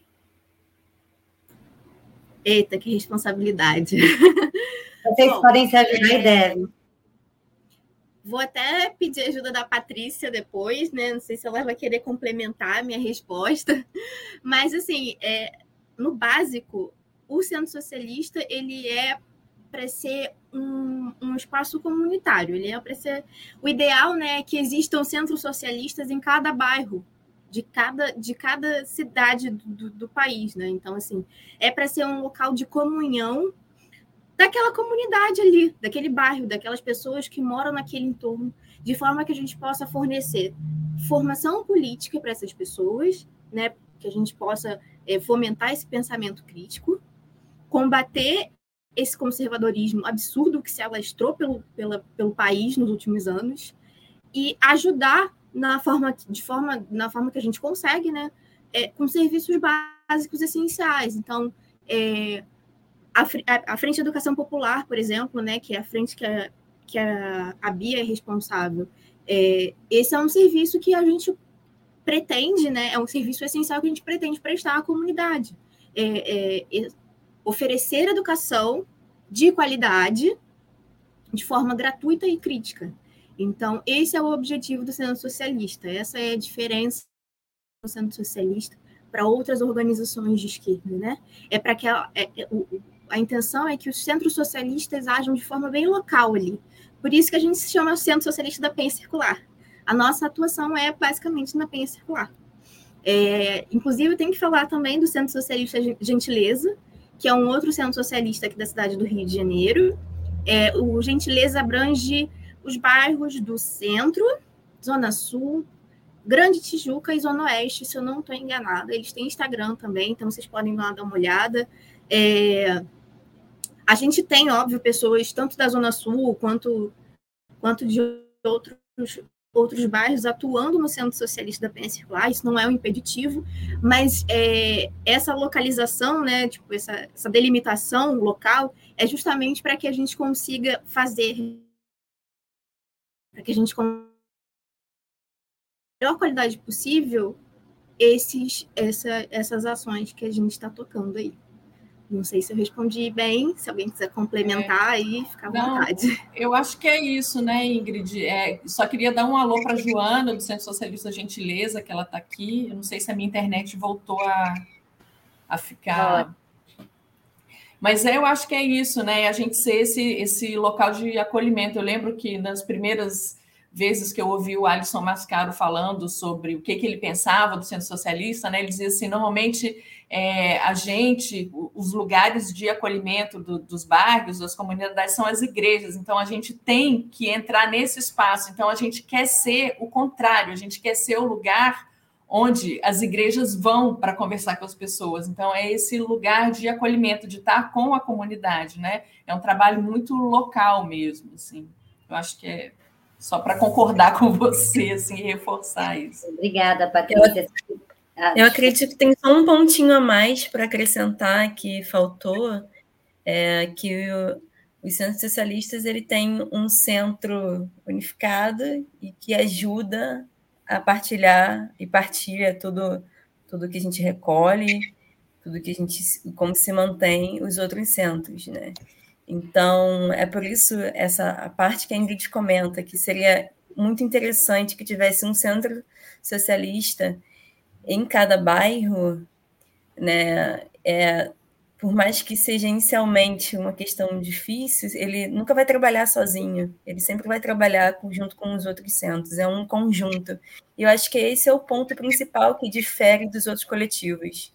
C: Eita, que responsabilidade.
A: Vocês Bom, podem se ajudar é... e devem.
C: Vou até pedir ajuda da Patrícia depois, né? Não sei se ela vai querer complementar a minha resposta. [laughs] Mas, assim, é, no básico, o Centro Socialista, ele é para ser um, um, espaço comunitário. Ele é para ser... O ideal, né, é que existam centros socialistas em cada bairro, de cada, de cada cidade do, do país, né? Então, assim, é para ser um local de comunhão daquela comunidade ali, daquele bairro, daquelas pessoas que moram naquele entorno, de forma que a gente possa fornecer formação política para essas pessoas, né, que a gente possa é, fomentar esse pensamento crítico, combater esse conservadorismo absurdo que se alastrou pelo, pela, pelo país nos últimos anos e ajudar na forma de forma na forma que a gente consegue, né, é, com serviços básicos essenciais. Então, é, a, a Frente de Educação Popular, por exemplo, né, que é a frente que a, que a, a Bia é responsável, é, esse é um serviço que a gente pretende, né, é um serviço essencial que a gente pretende prestar à comunidade. É, é, oferecer educação de qualidade, de forma gratuita e crítica. Então, esse é o objetivo do Centro Socialista, essa é a diferença do Centro Socialista para outras organizações de esquerda, né? É para que a, é, é, a intenção é que os centros socialistas ajam de forma bem local ali. Por isso que a gente se chama Centro Socialista da Penha Circular. A nossa atuação é basicamente na Penha Circular. É, inclusive, tem que falar também do Centro Socialista Gentileza, que é um outro centro socialista aqui da cidade do Rio de Janeiro. É, o Gentileza abrange os bairros do centro, Zona Sul, Grande Tijuca e Zona Oeste, se eu não estou enganada. Eles têm Instagram também, então vocês podem lá dar uma olhada. É, a gente tem, óbvio, pessoas tanto da Zona Sul quanto, quanto de outros, outros bairros atuando no Centro Socialista da Penha Circular, isso não é um impeditivo, mas é, essa localização, né, tipo, essa, essa delimitação local é justamente para que a gente consiga fazer, para que a gente consiga melhor qualidade possível esses, essa, essas ações que a gente está tocando aí. Não sei se eu respondi bem, se alguém quiser complementar é. aí, fica à Não, vontade.
B: Eu acho que é isso, né, Ingrid? É, só queria dar um alô para a Joana, do Centro Socialista Gentileza, que ela está aqui. Eu não sei se a minha internet voltou a, a ficar. Mas eu acho que é isso, né? A gente ser esse, esse local de acolhimento. Eu lembro que nas primeiras vezes que eu ouvi o Alisson Mascaro falando sobre o que, que ele pensava do centro socialista, né? Ele dizia assim, normalmente é, a gente, os lugares de acolhimento do, dos bairros, das comunidades, são as igrejas. Então a gente tem que entrar nesse espaço. Então a gente quer ser o contrário, a gente quer ser o lugar onde as igrejas vão para conversar com as pessoas. Então é esse lugar de acolhimento, de estar com a comunidade, né? É um trabalho muito local mesmo, assim. Eu acho que é só para concordar com você, assim, reforçar isso.
A: Obrigada, Patrícia.
E: Eu acredito que tem só um pontinho a mais para acrescentar que faltou, é que o, os centros socialistas ele tem um centro unificado e que ajuda a partilhar e partilha tudo tudo que a gente recolhe, tudo que a gente como se mantém os outros centros, né? Então, é por isso essa a parte que a Ingrid comenta, que seria muito interessante que tivesse um centro socialista em cada bairro, né? É, por mais que seja inicialmente uma questão difícil, ele nunca vai trabalhar sozinho, ele sempre vai trabalhar junto com os outros centros, é um conjunto. E eu acho que esse é o ponto principal que difere dos outros coletivos,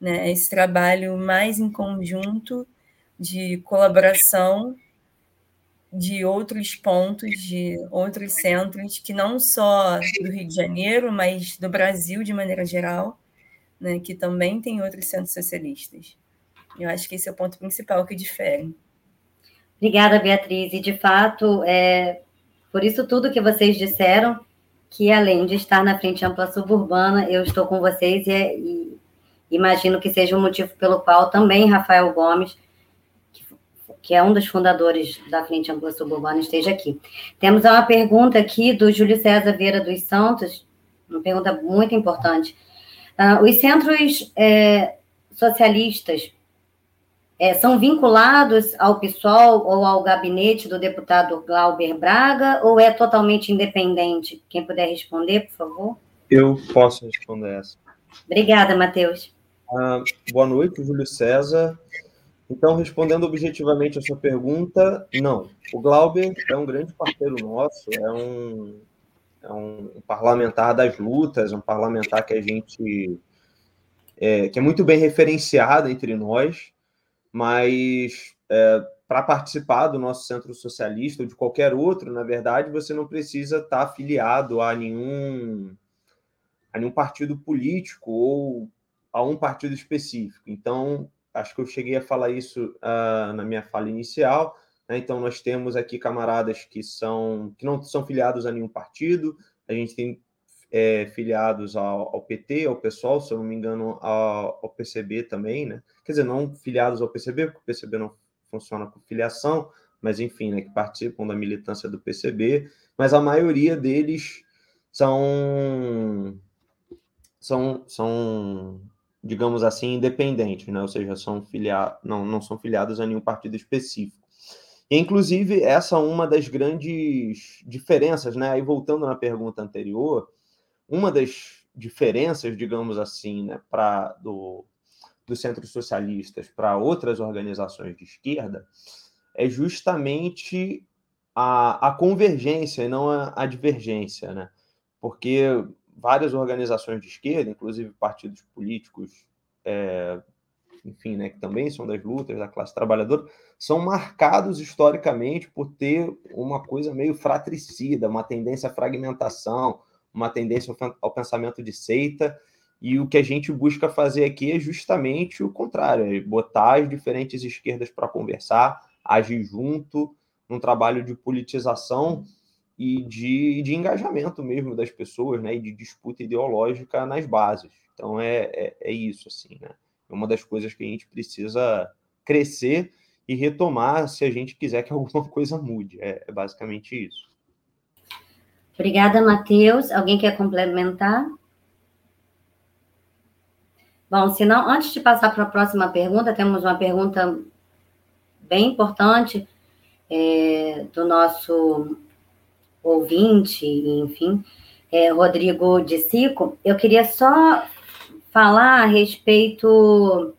E: né? Esse trabalho mais em conjunto de colaboração de outros pontos, de outros centros, que não só do Rio de Janeiro, mas do Brasil de maneira geral, né, que também tem outros centros socialistas. Eu acho que esse é o ponto principal que difere.
A: Obrigada, Beatriz. E, de fato, é por isso tudo que vocês disseram, que além de estar na Frente Ampla Suburbana, eu estou com vocês e, é, e imagino que seja o um motivo pelo qual também Rafael Gomes que é um dos fundadores da Frente Ampla Suburbana, esteja aqui. Temos uma pergunta aqui do Júlio César Vieira dos Santos, uma pergunta muito importante. Uh, os centros é, socialistas é, são vinculados ao PSOL ou ao gabinete do deputado Glauber Braga ou é totalmente independente? Quem puder responder, por favor.
D: Eu posso responder essa.
A: Obrigada, Matheus.
D: Uh, boa noite, Júlio César. Então, respondendo objetivamente a sua pergunta, não. O Glauber é um grande parceiro nosso, é um, é um parlamentar das lutas, um parlamentar que a gente é, que é muito bem referenciado entre nós, mas é, para participar do nosso centro socialista ou de qualquer outro, na verdade, você não precisa estar afiliado a nenhum a nenhum partido político ou a um partido específico. Então, acho que eu cheguei a falar isso uh, na minha fala inicial. Né? Então, nós temos aqui camaradas que são que não são filiados a nenhum partido, a gente tem é, filiados ao, ao, PT, ao PSOL, se eu não me engano, ao, ao, PCB também, né? Quer dizer, não filiados ao PCB, porque o PCB não funciona com filiação, mas enfim, né, que participam da militância do PCB, mas a maioria deles são são, são digamos assim, independentes, né? ou seja, são filia... não, não são filiados a nenhum partido específico. E, inclusive, essa é uma das grandes diferenças, né? Aí, voltando na pergunta anterior, uma das diferenças, digamos assim, né, para do, dos centros socialistas para outras organizações de esquerda é justamente a, a convergência e não a, a divergência, né? Porque várias organizações de esquerda, inclusive partidos políticos, é, enfim, né, que também são das lutas da classe trabalhadora, são marcados historicamente por ter uma coisa meio fratricida, uma tendência à fragmentação, uma tendência ao pensamento de seita, e o que a gente busca fazer aqui é justamente o contrário, é botar as diferentes esquerdas para conversar, agir junto, num trabalho de politização e de, de engajamento mesmo das pessoas, né, e de disputa ideológica nas bases. Então é, é, é isso, assim, né? É uma das coisas que a gente precisa crescer e retomar se a gente quiser que [laughs] alguma coisa mude. É, é basicamente isso.
A: Obrigada, Matheus. Alguém quer complementar? Bom, se não, antes de passar para a próxima pergunta, temos uma pergunta bem importante é, do nosso ouvinte, enfim, é, Rodrigo de Sico. Eu queria só falar a respeito,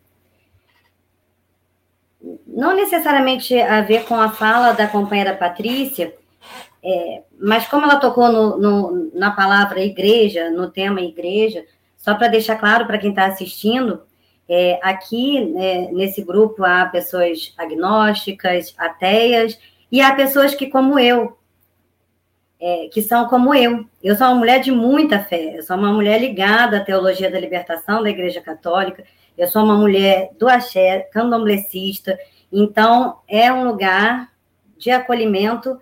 A: não necessariamente a ver com a fala da companheira Patrícia, é, mas como ela tocou no, no, na palavra igreja, no tema igreja, só para deixar claro para quem está assistindo, é, aqui né, nesse grupo há pessoas agnósticas, ateias, e há pessoas que, como eu, é, que são como eu. Eu sou uma mulher de muita fé, eu sou uma mulher ligada à teologia da libertação da Igreja Católica, eu sou uma mulher do axé, candomblessista, então é um lugar de acolhimento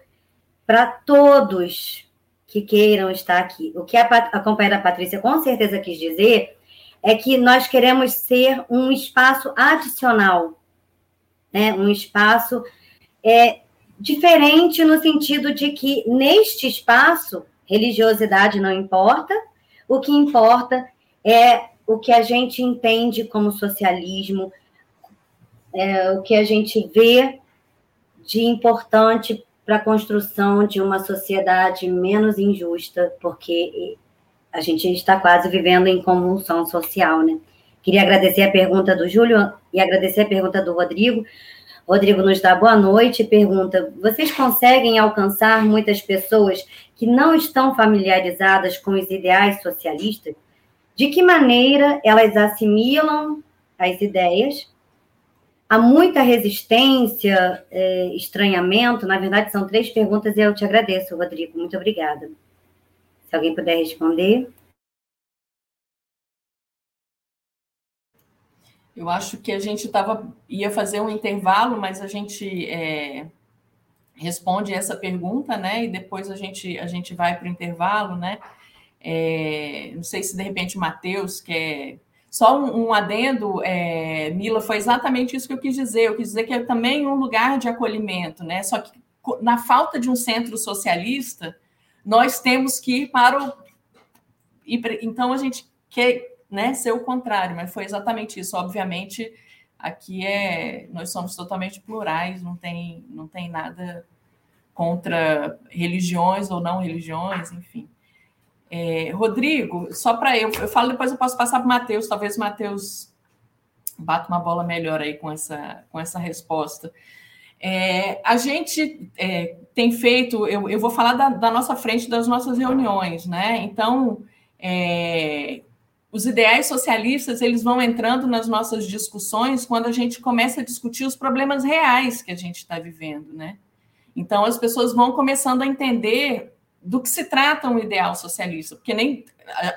A: para todos que queiram estar aqui. O que a, a companheira Patrícia com certeza quis dizer é que nós queremos ser um espaço adicional, né? um espaço é, diferente no sentido de que neste espaço, religiosidade não importa, o que importa é o que a gente entende como socialismo, é, o que a gente vê de importante para a construção de uma sociedade menos injusta, porque a gente está quase vivendo em convulsão social, né? Queria agradecer a pergunta do Júlio e agradecer a pergunta do Rodrigo. Rodrigo nos dá boa noite e pergunta: vocês conseguem alcançar muitas pessoas que não estão familiarizadas com os ideais socialistas? De que maneira elas assimilam as ideias Há muita resistência, é, estranhamento. Na verdade, são três perguntas e eu te agradeço, Rodrigo. Muito obrigada. Se alguém puder responder.
B: Eu acho que a gente tava, ia fazer um intervalo, mas a gente é, responde essa pergunta, né? E depois a gente, a gente vai para o intervalo, né? É, não sei se de repente o Matheus quer só um, um adendo, é, Mila, foi exatamente isso que eu quis dizer. Eu quis dizer que é também um lugar de acolhimento, né? Só que na falta de um centro socialista, nós temos que ir para o. Então a gente quer né, ser o contrário, mas foi exatamente isso. Obviamente, aqui é nós somos totalmente plurais, não tem, não tem nada contra religiões ou não religiões, enfim. É, Rodrigo, só para eu, eu falo depois eu posso passar para o Matheus, talvez Matheus bata uma bola melhor aí com essa, com essa resposta. É, a gente é, tem feito, eu, eu vou falar da, da, nossa frente das nossas reuniões, né? Então, é, os ideais socialistas eles vão entrando nas nossas discussões quando a gente começa a discutir os problemas reais que a gente está vivendo, né? Então as pessoas vão começando a entender do que se trata um ideal socialista, porque nem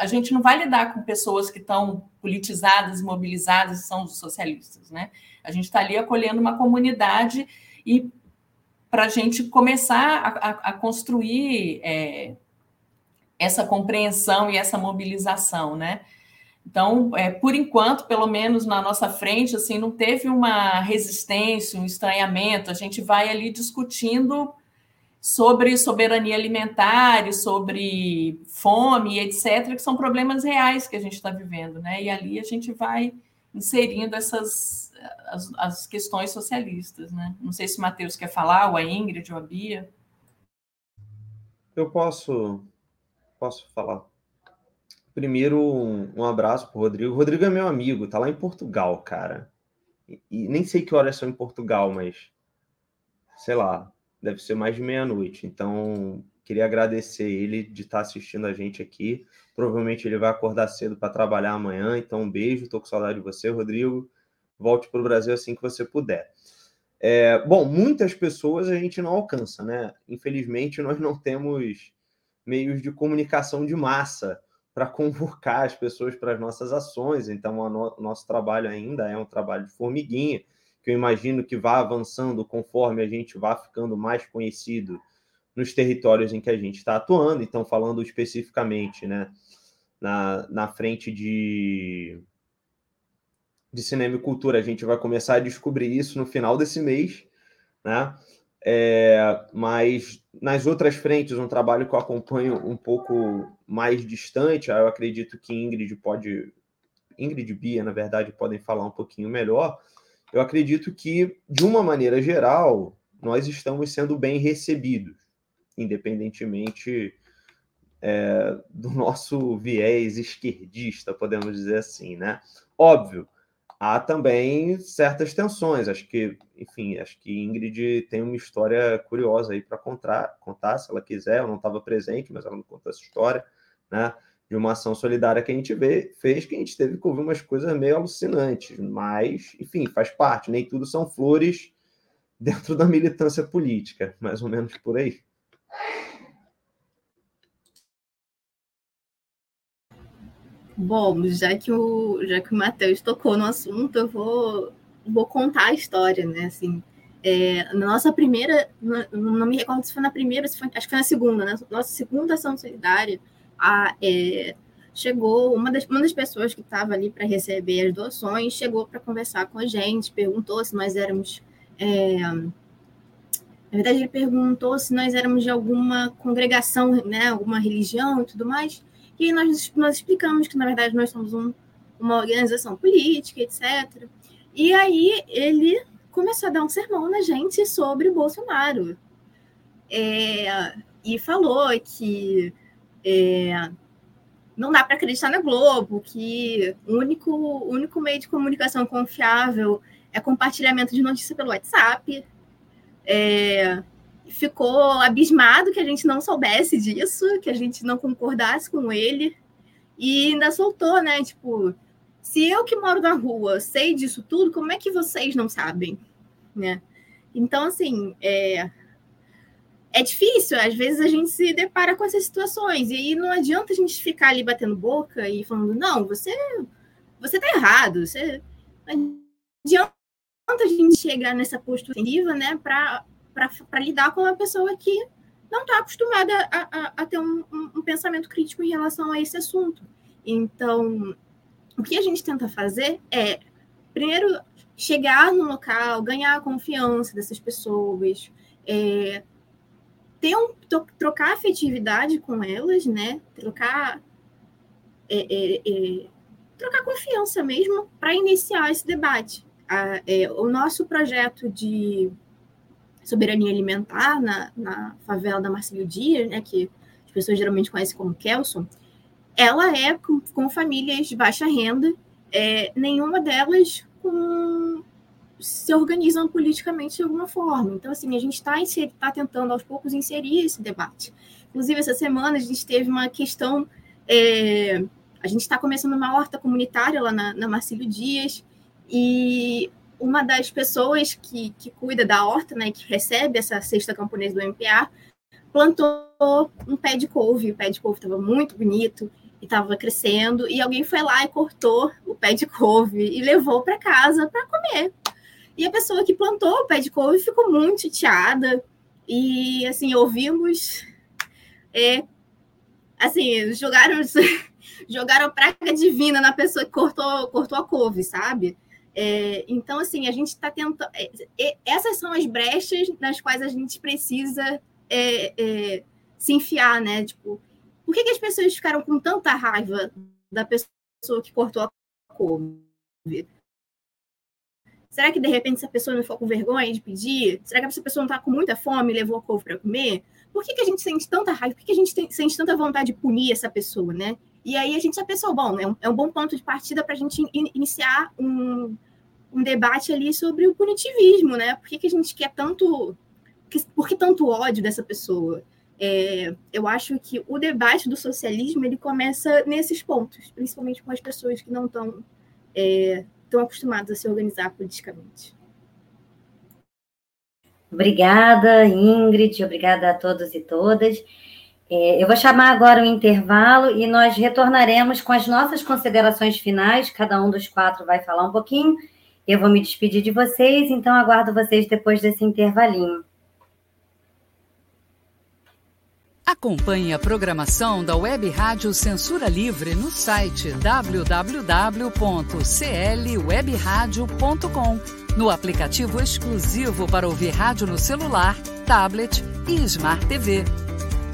B: a, gente não vai lidar com pessoas que estão politizadas, mobilizadas são socialistas, né? A gente está ali acolhendo uma comunidade e para a gente começar a, a, a construir é, essa compreensão e essa mobilização, né? Então, é, por enquanto, pelo menos na nossa frente, assim, não teve uma resistência, um estranhamento. A gente vai ali discutindo sobre soberania alimentar, sobre fome, etc., que são problemas reais que a gente está vivendo, né? E ali a gente vai inserindo essas as, as questões socialistas, né? Não sei se o Matheus quer falar, ou a Ingrid, ou a Bia.
D: Eu posso, posso falar. Primeiro, um, abraço para o Rodrigo. O Rodrigo é meu amigo, tá lá em Portugal, cara. E, e nem sei que horas são em Portugal, mas sei lá, deve ser mais de meia-noite. Então, queria agradecer ele de estar assistindo a gente aqui. Provavelmente ele vai acordar cedo para trabalhar amanhã. Então, um beijo. Estou com saudade de você, Rodrigo. Volte para o Brasil assim que você puder. É, bom, muitas pessoas a gente não alcança, né? Infelizmente, nós não temos meios de comunicação de massa para convocar as pessoas para as nossas ações. Então, o no nosso trabalho ainda é um trabalho de formiguinha que eu imagino que vá avançando conforme a gente vá ficando mais conhecido nos territórios em que a gente está atuando. Então, falando especificamente né, na, na frente de, de cinema e cultura, a gente vai começar a descobrir isso no final desse mês, né? É, mas nas outras frentes, um trabalho que eu acompanho um pouco mais distante, eu acredito que Ingrid pode, Ingrid e Bia, na verdade, podem falar um pouquinho melhor, eu acredito que, de uma maneira geral, nós estamos sendo bem recebidos, independentemente é, do nosso viés esquerdista, podemos dizer assim, né? Óbvio, há também certas tensões. Acho que, enfim, acho que Ingrid tem uma história curiosa aí para contar, contar, se ela quiser. Eu não estava presente, mas ela me contou essa história, né? de uma ação solidária que a gente vê, fez que a gente teve que ouvir umas coisas meio alucinantes, mas, enfim, faz parte, nem tudo são flores dentro da militância política, mais ou menos por aí.
C: Bom, já que o, já que o Matheus tocou no assunto, eu vou, vou contar a história, né? Assim, é, na nossa primeira, não, não me recordo se foi na primeira, foi, acho que foi na segunda, né? Nossa segunda ação solidária, a, é, chegou uma das, uma das pessoas que estava ali para receber as doações, chegou para conversar com a gente, perguntou se nós éramos. É, na verdade, ele perguntou se nós éramos de alguma congregação, né, alguma religião e tudo mais. E nós, nós explicamos que, na verdade, nós somos um, uma organização política, etc. E aí ele começou a dar um sermão na gente sobre o Bolsonaro. É, e falou que é, não dá para acreditar na Globo, que o único, único meio de comunicação confiável é compartilhamento de notícia pelo WhatsApp. É, ficou abismado que a gente não soubesse disso, que a gente não concordasse com ele, e ainda soltou, né? Tipo, se eu que moro na rua sei disso tudo, como é que vocês não sabem, né? Então, assim, é, é difícil, às vezes a gente se depara com essas situações, e aí não adianta a gente ficar ali batendo boca e falando, não, você você tá errado, você não adianta a gente chegar nessa postura né, para lidar com uma pessoa que não está acostumada a, a, a ter um, um, um, pensamento crítico em relação a esse assunto. Então, o que a gente tenta fazer é, primeiro, chegar no local, ganhar a confiança dessas pessoas, é, ter um, trocar afetividade com elas, né? Trocar é, é, é, trocar confiança mesmo para iniciar esse debate. A, é, o nosso projeto de soberania alimentar na, na favela da Marcelo Dias, né, que as pessoas geralmente conhecem como Kelson, ela é com, com famílias de baixa renda, é, nenhuma delas com se organizam politicamente de alguma forma. Então, assim, a gente está tá tentando aos poucos inserir esse debate. Inclusive, essa semana a gente teve uma questão. É, a gente está começando uma horta comunitária lá na, na Marcílio Dias, e uma das pessoas que, que cuida da horta, né, que recebe essa cesta camponesa do MPA, plantou um pé de couve. O pé de couve estava muito bonito e estava crescendo, e alguém foi lá e cortou o pé de couve e levou para casa para comer. E a pessoa que plantou o pé de couve ficou muito chateada. E, assim, ouvimos. É, assim, jogaram, [laughs] jogaram praga divina na pessoa que cortou, cortou a couve, sabe? É, então, assim, a gente está tentando. É, essas são as brechas nas quais a gente precisa é, é, se enfiar, né? Tipo, por que, que as pessoas ficaram com tanta raiva da pessoa que cortou a couve? Será que de repente essa pessoa não ficou com vergonha de pedir? Será que essa pessoa não está com muita fome e levou a couve para comer? Por que, que a gente sente tanta raiva? Por que, que a gente tem, sente tanta vontade de punir essa pessoa, né? E aí a gente já pensou, bom, é um, é um bom ponto de partida para a gente in, iniciar um, um debate ali sobre o punitivismo, né? Por que, que a gente quer tanto. Por que tanto ódio dessa pessoa? É, eu acho que o debate do socialismo ele começa nesses pontos, principalmente com as pessoas que não estão é, tão acostumadas a se organizar politicamente.
A: Obrigada, Ingrid, obrigada a todos e todas. É, eu vou chamar agora o intervalo e nós retornaremos com as nossas considerações finais. Cada um dos quatro vai falar um pouquinho. Eu vou me despedir de vocês, então aguardo vocês depois desse intervalinho.
F: Acompanhe a programação da Web Rádio Censura Livre no site www.clwebradio.com, no aplicativo exclusivo para ouvir rádio no celular, tablet e Smart TV.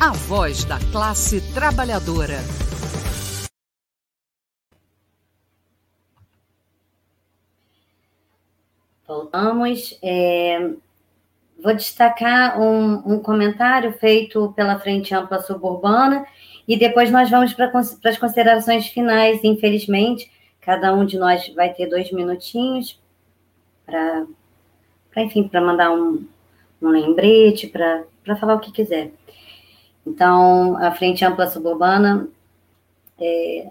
F: a voz da classe trabalhadora.
A: Voltamos. É, vou destacar um, um, comentário feito pela Frente Ampla Suburbana e depois nós vamos para as considerações finais. Infelizmente, cada um de nós vai ter dois minutinhos para, enfim, para mandar um, um lembrete, para falar o que quiser. Então, a Frente Ampla Suburbana é,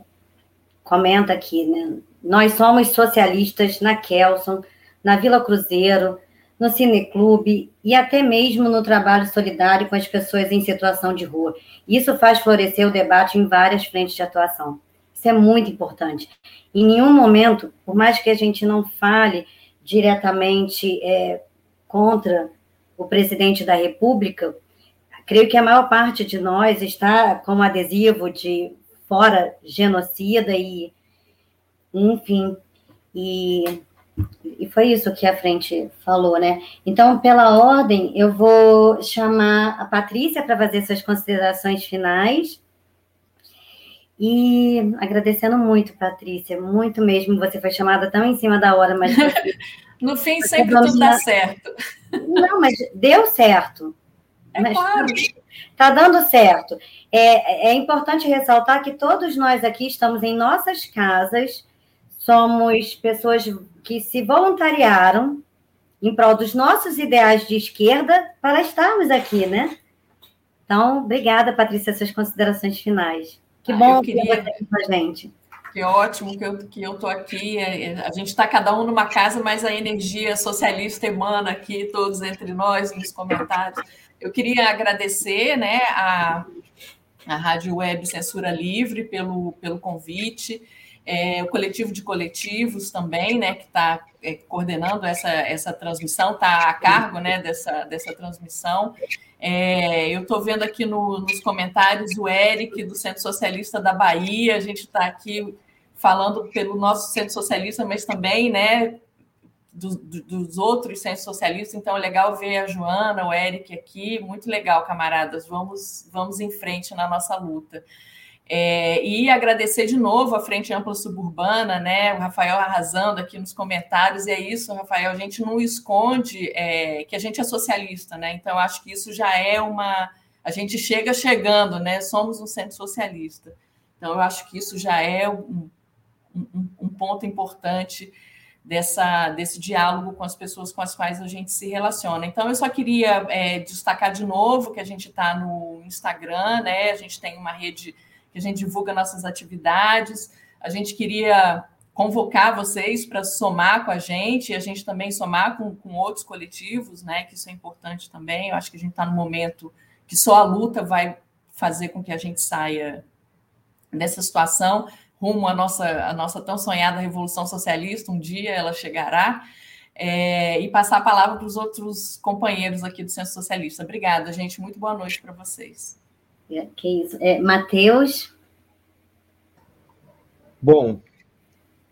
A: comenta aqui, né? Nós somos socialistas na Kelson, na Vila Cruzeiro, no Cineclube e até mesmo no trabalho solidário com as pessoas em situação de rua. Isso faz florescer o debate em várias frentes de atuação. Isso é muito importante. Em nenhum momento, por mais que a gente não fale diretamente é, contra o presidente da República, Creio que a maior parte de nós está com adesivo de fora genocida e, enfim, e, e foi isso que a frente falou, né? Então, pela ordem, eu vou chamar a Patrícia para fazer suas considerações finais. E agradecendo muito, Patrícia, muito mesmo. Você foi chamada tão em cima da hora, mas. [laughs]
B: no fim, sempre tudo dá certo.
A: Não, mas deu certo.
B: É Mas, claro.
A: Está dando certo. É, é importante ressaltar que todos nós aqui estamos em nossas casas, somos pessoas que se voluntariaram em prol dos nossos ideais de esquerda para estarmos aqui, né? Então, obrigada, Patrícia, suas considerações finais. Que ah, bom
B: ter você aqui com a gente. Que ótimo que eu estou que eu tô aqui. É, a gente está cada um numa casa, mas a energia socialista emana aqui, todos entre nós, nos comentários. Eu queria agradecer né, a, a Rádio Web Censura Livre pelo, pelo convite, é, o coletivo de coletivos também, né, que está é, coordenando essa, essa transmissão, está a cargo né, dessa, dessa transmissão. É, eu estou vendo aqui no, nos comentários o Eric, do Centro Socialista da Bahia, a gente está aqui falando pelo nosso Centro Socialista, mas também né, do, do, dos outros centros socialistas, então é legal ver a Joana, o Eric aqui, muito legal, camaradas, vamos, vamos em frente na nossa luta. É, e agradecer de novo a Frente Ampla Suburbana, né? O Rafael arrasando aqui nos comentários, e é isso, Rafael, a gente não esconde é, que a gente é socialista, né? Então, acho que isso já é uma. A gente chega chegando, né? Somos um centro socialista. Então, eu acho que isso já é um, um, um ponto importante dessa, desse diálogo com as pessoas com as quais a gente se relaciona. Então, eu só queria é, destacar de novo que a gente está no Instagram, né? A gente tem uma rede que a gente divulga nossas atividades. A gente queria convocar vocês para somar com a gente e a gente também somar com, com outros coletivos, né? Que isso é importante também. Eu acho que a gente está no momento que só a luta vai fazer com que a gente saia dessa situação rumo à nossa, à nossa tão sonhada revolução socialista. Um dia ela chegará. É, e passar a palavra para os outros companheiros aqui do Centro Socialista. Obrigada, gente. Muito boa noite para vocês.
A: É, que isso. É, Matheus?
D: Bom,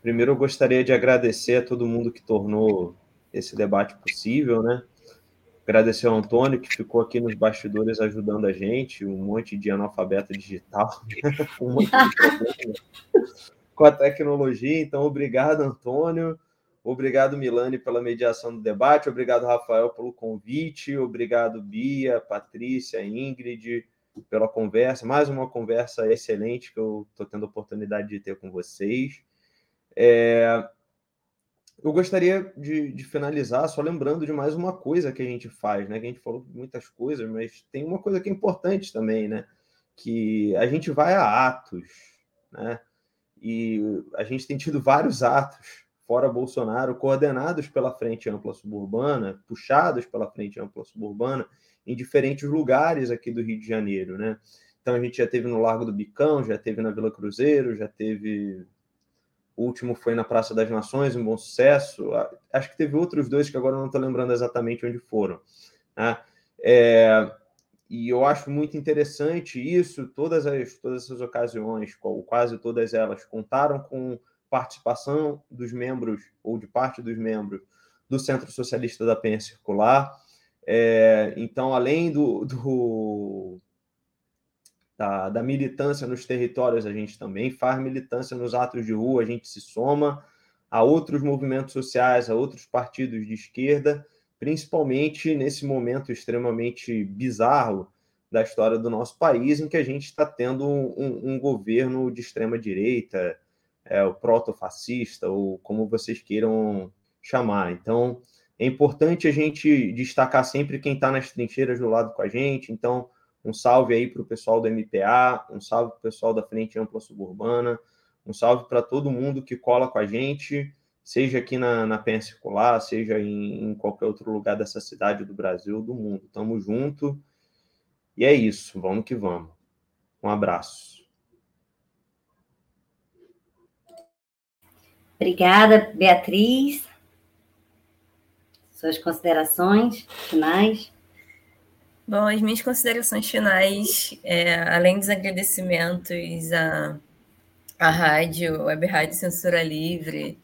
D: primeiro eu gostaria de agradecer a todo mundo que tornou esse debate possível, né? Agradecer ao Antônio, que ficou aqui nos bastidores ajudando a gente, um monte de analfabeto digital, [laughs] um monte de com a tecnologia. Então, obrigado, Antônio. Obrigado, Milane, pela mediação do debate. Obrigado, Rafael, pelo convite. Obrigado, Bia, Patrícia, Ingrid, pela conversa. Mais uma conversa excelente que eu estou tendo a oportunidade de ter com vocês. É... Eu gostaria de, de, finalizar só lembrando de mais uma coisa que a gente faz, né? Que a gente falou muitas coisas, mas tem uma coisa que é importante também, né? Que a gente vai a atos, né? E a gente tem tido vários atos fora Bolsonaro, coordenados pela Frente Ampla Suburbana, puxados pela Frente Ampla Suburbana, em diferentes lugares aqui do Rio de Janeiro, né? Então a gente já teve no Largo do Bicão, já teve na Vila Cruzeiro, já teve. O último foi na Praça das Nações, um bom sucesso. Acho que teve outros dois que agora não estou lembrando exatamente onde foram. Né? É... E eu acho muito interessante isso. Todas as todas essas ocasiões, quase todas elas, contaram com participação dos membros, ou de parte dos membros, do Centro Socialista da Penha Circular. É, então, além do, do da, da, militância nos territórios, a gente também faz militância nos atos de rua, a gente se soma a outros movimentos sociais, a outros partidos de esquerda, principalmente nesse momento extremamente bizarro da história do nosso país, em que a gente está tendo um, um governo de extrema direita, é, o proto-fascista, ou como vocês queiram chamar. Então, é importante a gente destacar sempre quem está nas trincheiras do lado com a gente. Então, um salve aí para o pessoal do MPA, um salve para o pessoal da Frente Ampla Suburbana, um salve para todo mundo que cola com a gente, seja aqui na, na Penha Circular, seja em, em qualquer outro lugar dessa cidade, do Brasil, do mundo. Tamo junto. E é isso, vamos que vamos. Um abraço.
A: Obrigada, Beatriz. Suas considerações finais.
E: Bom, as minhas considerações finais, é, além dos agradecimentos à, à rádio, Web Rádio Censura Livre,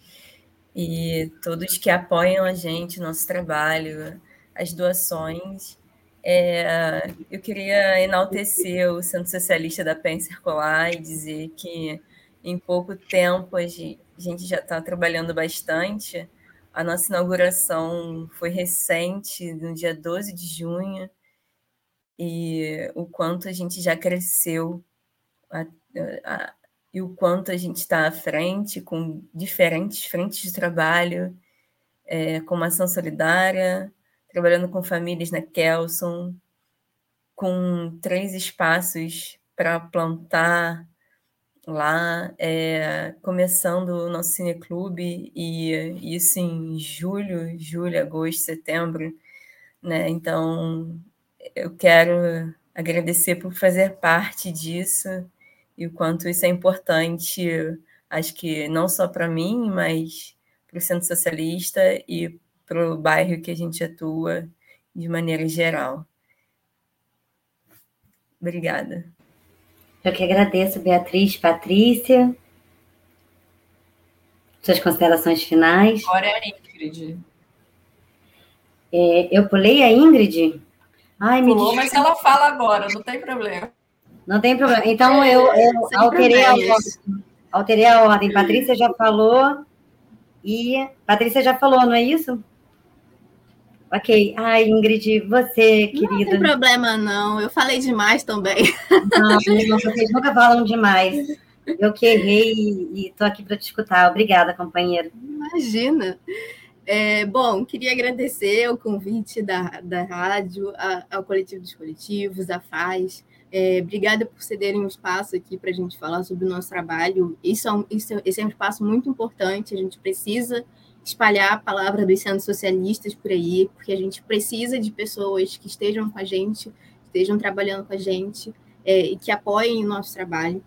E: e todos que apoiam a gente, nosso trabalho, as doações, é, eu queria enaltecer o Centro Socialista da PEN Circular e dizer que em pouco tempo a gente já está trabalhando bastante. A nossa inauguração foi recente, no dia 12 de junho, e o quanto a gente já cresceu a, a, e o quanto a gente está à frente com diferentes frentes de trabalho, é, com uma ação solidária, trabalhando com famílias na Kelson, com três espaços para plantar lá, é, começando o nosso cineclube, e isso em julho, julho, agosto, setembro, né? Então, eu quero agradecer por fazer parte disso e o quanto isso é importante, acho que não só para mim, mas para o Centro Socialista e para o bairro que a gente atua de maneira geral. Obrigada.
A: Eu que agradeço, Beatriz, Patrícia. Suas considerações finais.
B: Agora é a Ingrid.
A: É, eu pulei a Ingrid?
B: Ai, me Pulou, mas ela fala agora, não tem problema.
A: Não tem problema. Então, eu, eu alterei, a ordem, alterei a ordem. Patrícia já falou e... Patrícia já falou, não é isso? Ok. Ai, Ingrid, você, querida. Não
C: tem problema, não. Eu falei demais também.
A: Não, vocês nunca falam demais. Eu que errei e estou aqui para te escutar. Obrigada, companheiro.
C: Imagina. É, bom, queria agradecer o convite da, da rádio, a, ao Coletivo dos Coletivos, a FAZ. É, obrigada por cederem um espaço aqui para a gente falar sobre o nosso trabalho. Isso é, um, isso, esse é um espaço muito importante, a gente precisa espalhar a palavra dos centros socialistas por aí, porque a gente precisa de pessoas que estejam com a gente, estejam trabalhando com a gente é, e que apoiem o nosso trabalho.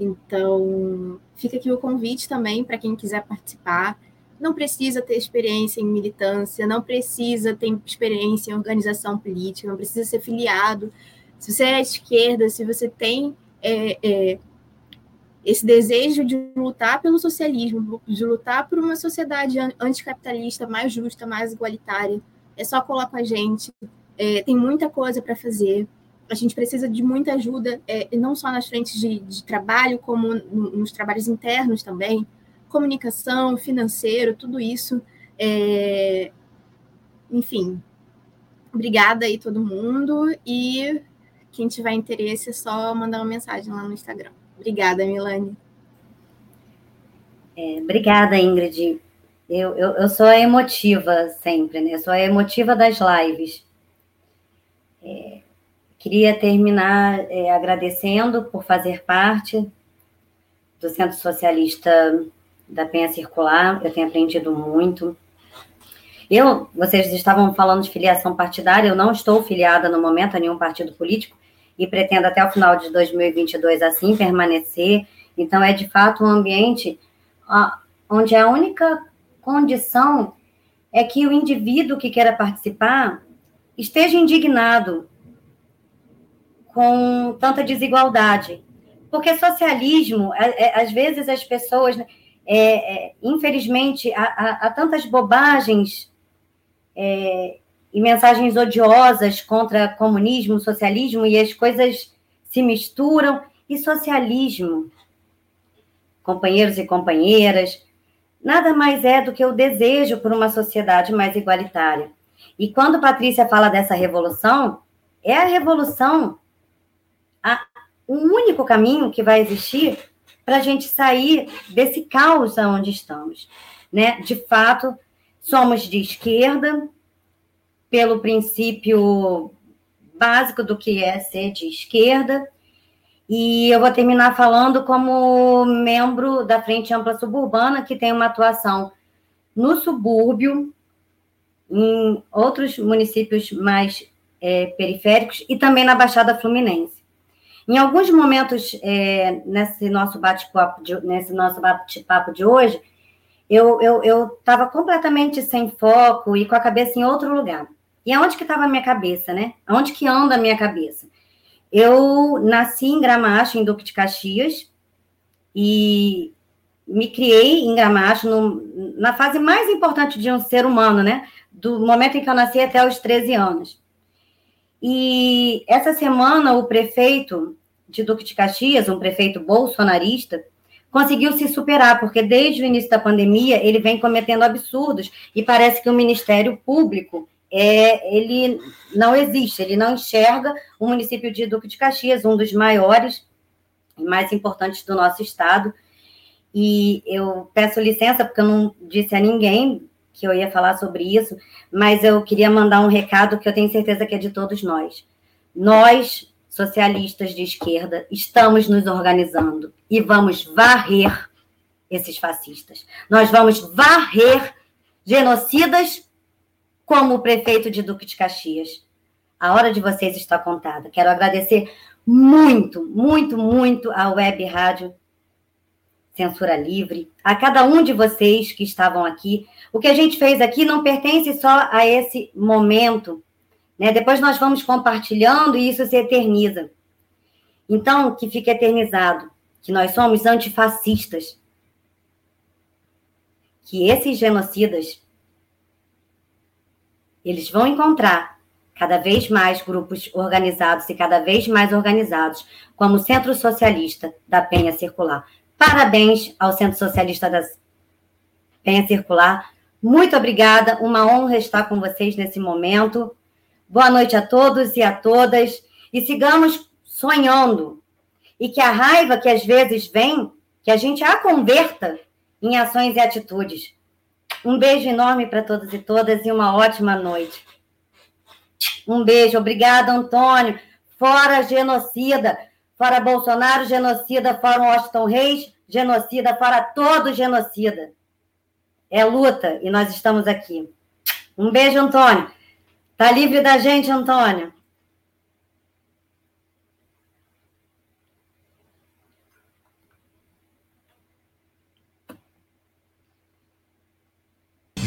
C: Então, fica aqui o convite também para quem quiser participar. Não precisa ter experiência em militância, não precisa ter experiência em organização política, não precisa ser filiado. Se você é esquerda, se você tem é, é, esse desejo de lutar pelo socialismo, de lutar por uma sociedade anticapitalista mais justa, mais igualitária, é só colar com a gente. É, tem muita coisa para fazer a gente precisa de muita ajuda, é, não só nas frentes de, de trabalho, como nos trabalhos internos também, comunicação, financeiro, tudo isso. É, enfim, obrigada aí todo mundo e quem tiver interesse é só mandar uma mensagem lá no Instagram. Obrigada, Milane.
A: É, obrigada, Ingrid. Eu, eu, eu sou a emotiva sempre, né? Eu sou a emotiva das lives. É, Queria terminar é, agradecendo por fazer parte do Centro Socialista da Penha Circular. Eu tenho aprendido muito. Eu, vocês estavam falando de filiação partidária, eu não estou filiada no momento a nenhum partido político e pretendo até o final de 2022 assim permanecer. Então, é de fato um ambiente onde a única condição é que o indivíduo que queira participar esteja indignado com tanta desigualdade. Porque socialismo, é, às vezes as pessoas, né, é, é, infelizmente, há, há, há, tantas bobagens é, e mensagens odiosas contra comunismo, socialismo, e as coisas se misturam. E socialismo, companheiros e companheiras, nada mais é do que o desejo por uma sociedade mais igualitária. E quando Patrícia fala dessa revolução, é a revolução o único caminho que vai existir para a gente sair desse caos onde estamos. Né? De fato, somos de esquerda, pelo princípio básico do que é ser de esquerda, e eu vou terminar falando como membro da Frente Ampla Suburbana, que tem uma atuação no subúrbio, em outros municípios mais é, periféricos e também na Baixada Fluminense. Em alguns momentos é, nesse nosso bate-papo de, nesse nosso bate-papo de hoje, eu estava completamente sem foco e com a cabeça em outro lugar. E aonde que estava a minha cabeça, né? Aonde que anda a minha cabeça? Eu nasci em Gramacho, em Duque de Caxias, e me criei em Gramacho no, na fase mais importante de um ser humano, né? Do momento em que eu nasci até os 13 anos. E essa semana o prefeito de Duque de Caxias, um prefeito bolsonarista, conseguiu se superar, porque desde o início da pandemia ele vem cometendo absurdos e parece que o Ministério Público é, ele não existe, ele não enxerga o município de Duque de Caxias, um dos maiores e mais importantes do nosso estado. E eu peço licença, porque eu não disse a ninguém que eu ia falar sobre isso, mas eu queria mandar um recado que eu tenho certeza que é de todos nós. Nós, socialistas de esquerda, estamos nos organizando e vamos varrer esses fascistas. Nós vamos varrer genocidas como o prefeito de Duque de Caxias. A hora de vocês está contada. Quero agradecer muito, muito, muito à Web Rádio Censura Livre, a cada um de vocês que estavam aqui. O que a gente fez aqui não pertence só a esse momento né? Depois nós vamos compartilhando e isso se eterniza. Então, que fique eternizado que nós somos antifascistas. Que esses genocidas eles vão encontrar cada vez mais grupos organizados e cada vez mais organizados, como o Centro Socialista da Penha Circular. Parabéns ao Centro Socialista da Penha Circular. Muito obrigada, uma honra estar com vocês nesse momento. Boa noite a todos e a todas. E sigamos sonhando. E que a raiva que às vezes vem, que a gente a converta em ações e atitudes. Um beijo enorme para todos e todas e uma ótima noite. Um beijo. Obrigada, Antônio. Fora genocida. Fora Bolsonaro, genocida. Fora Washington Reis, genocida. Fora todo genocida. É luta e nós estamos aqui. Um beijo, Antônio. Tá livre da gente, Antônio?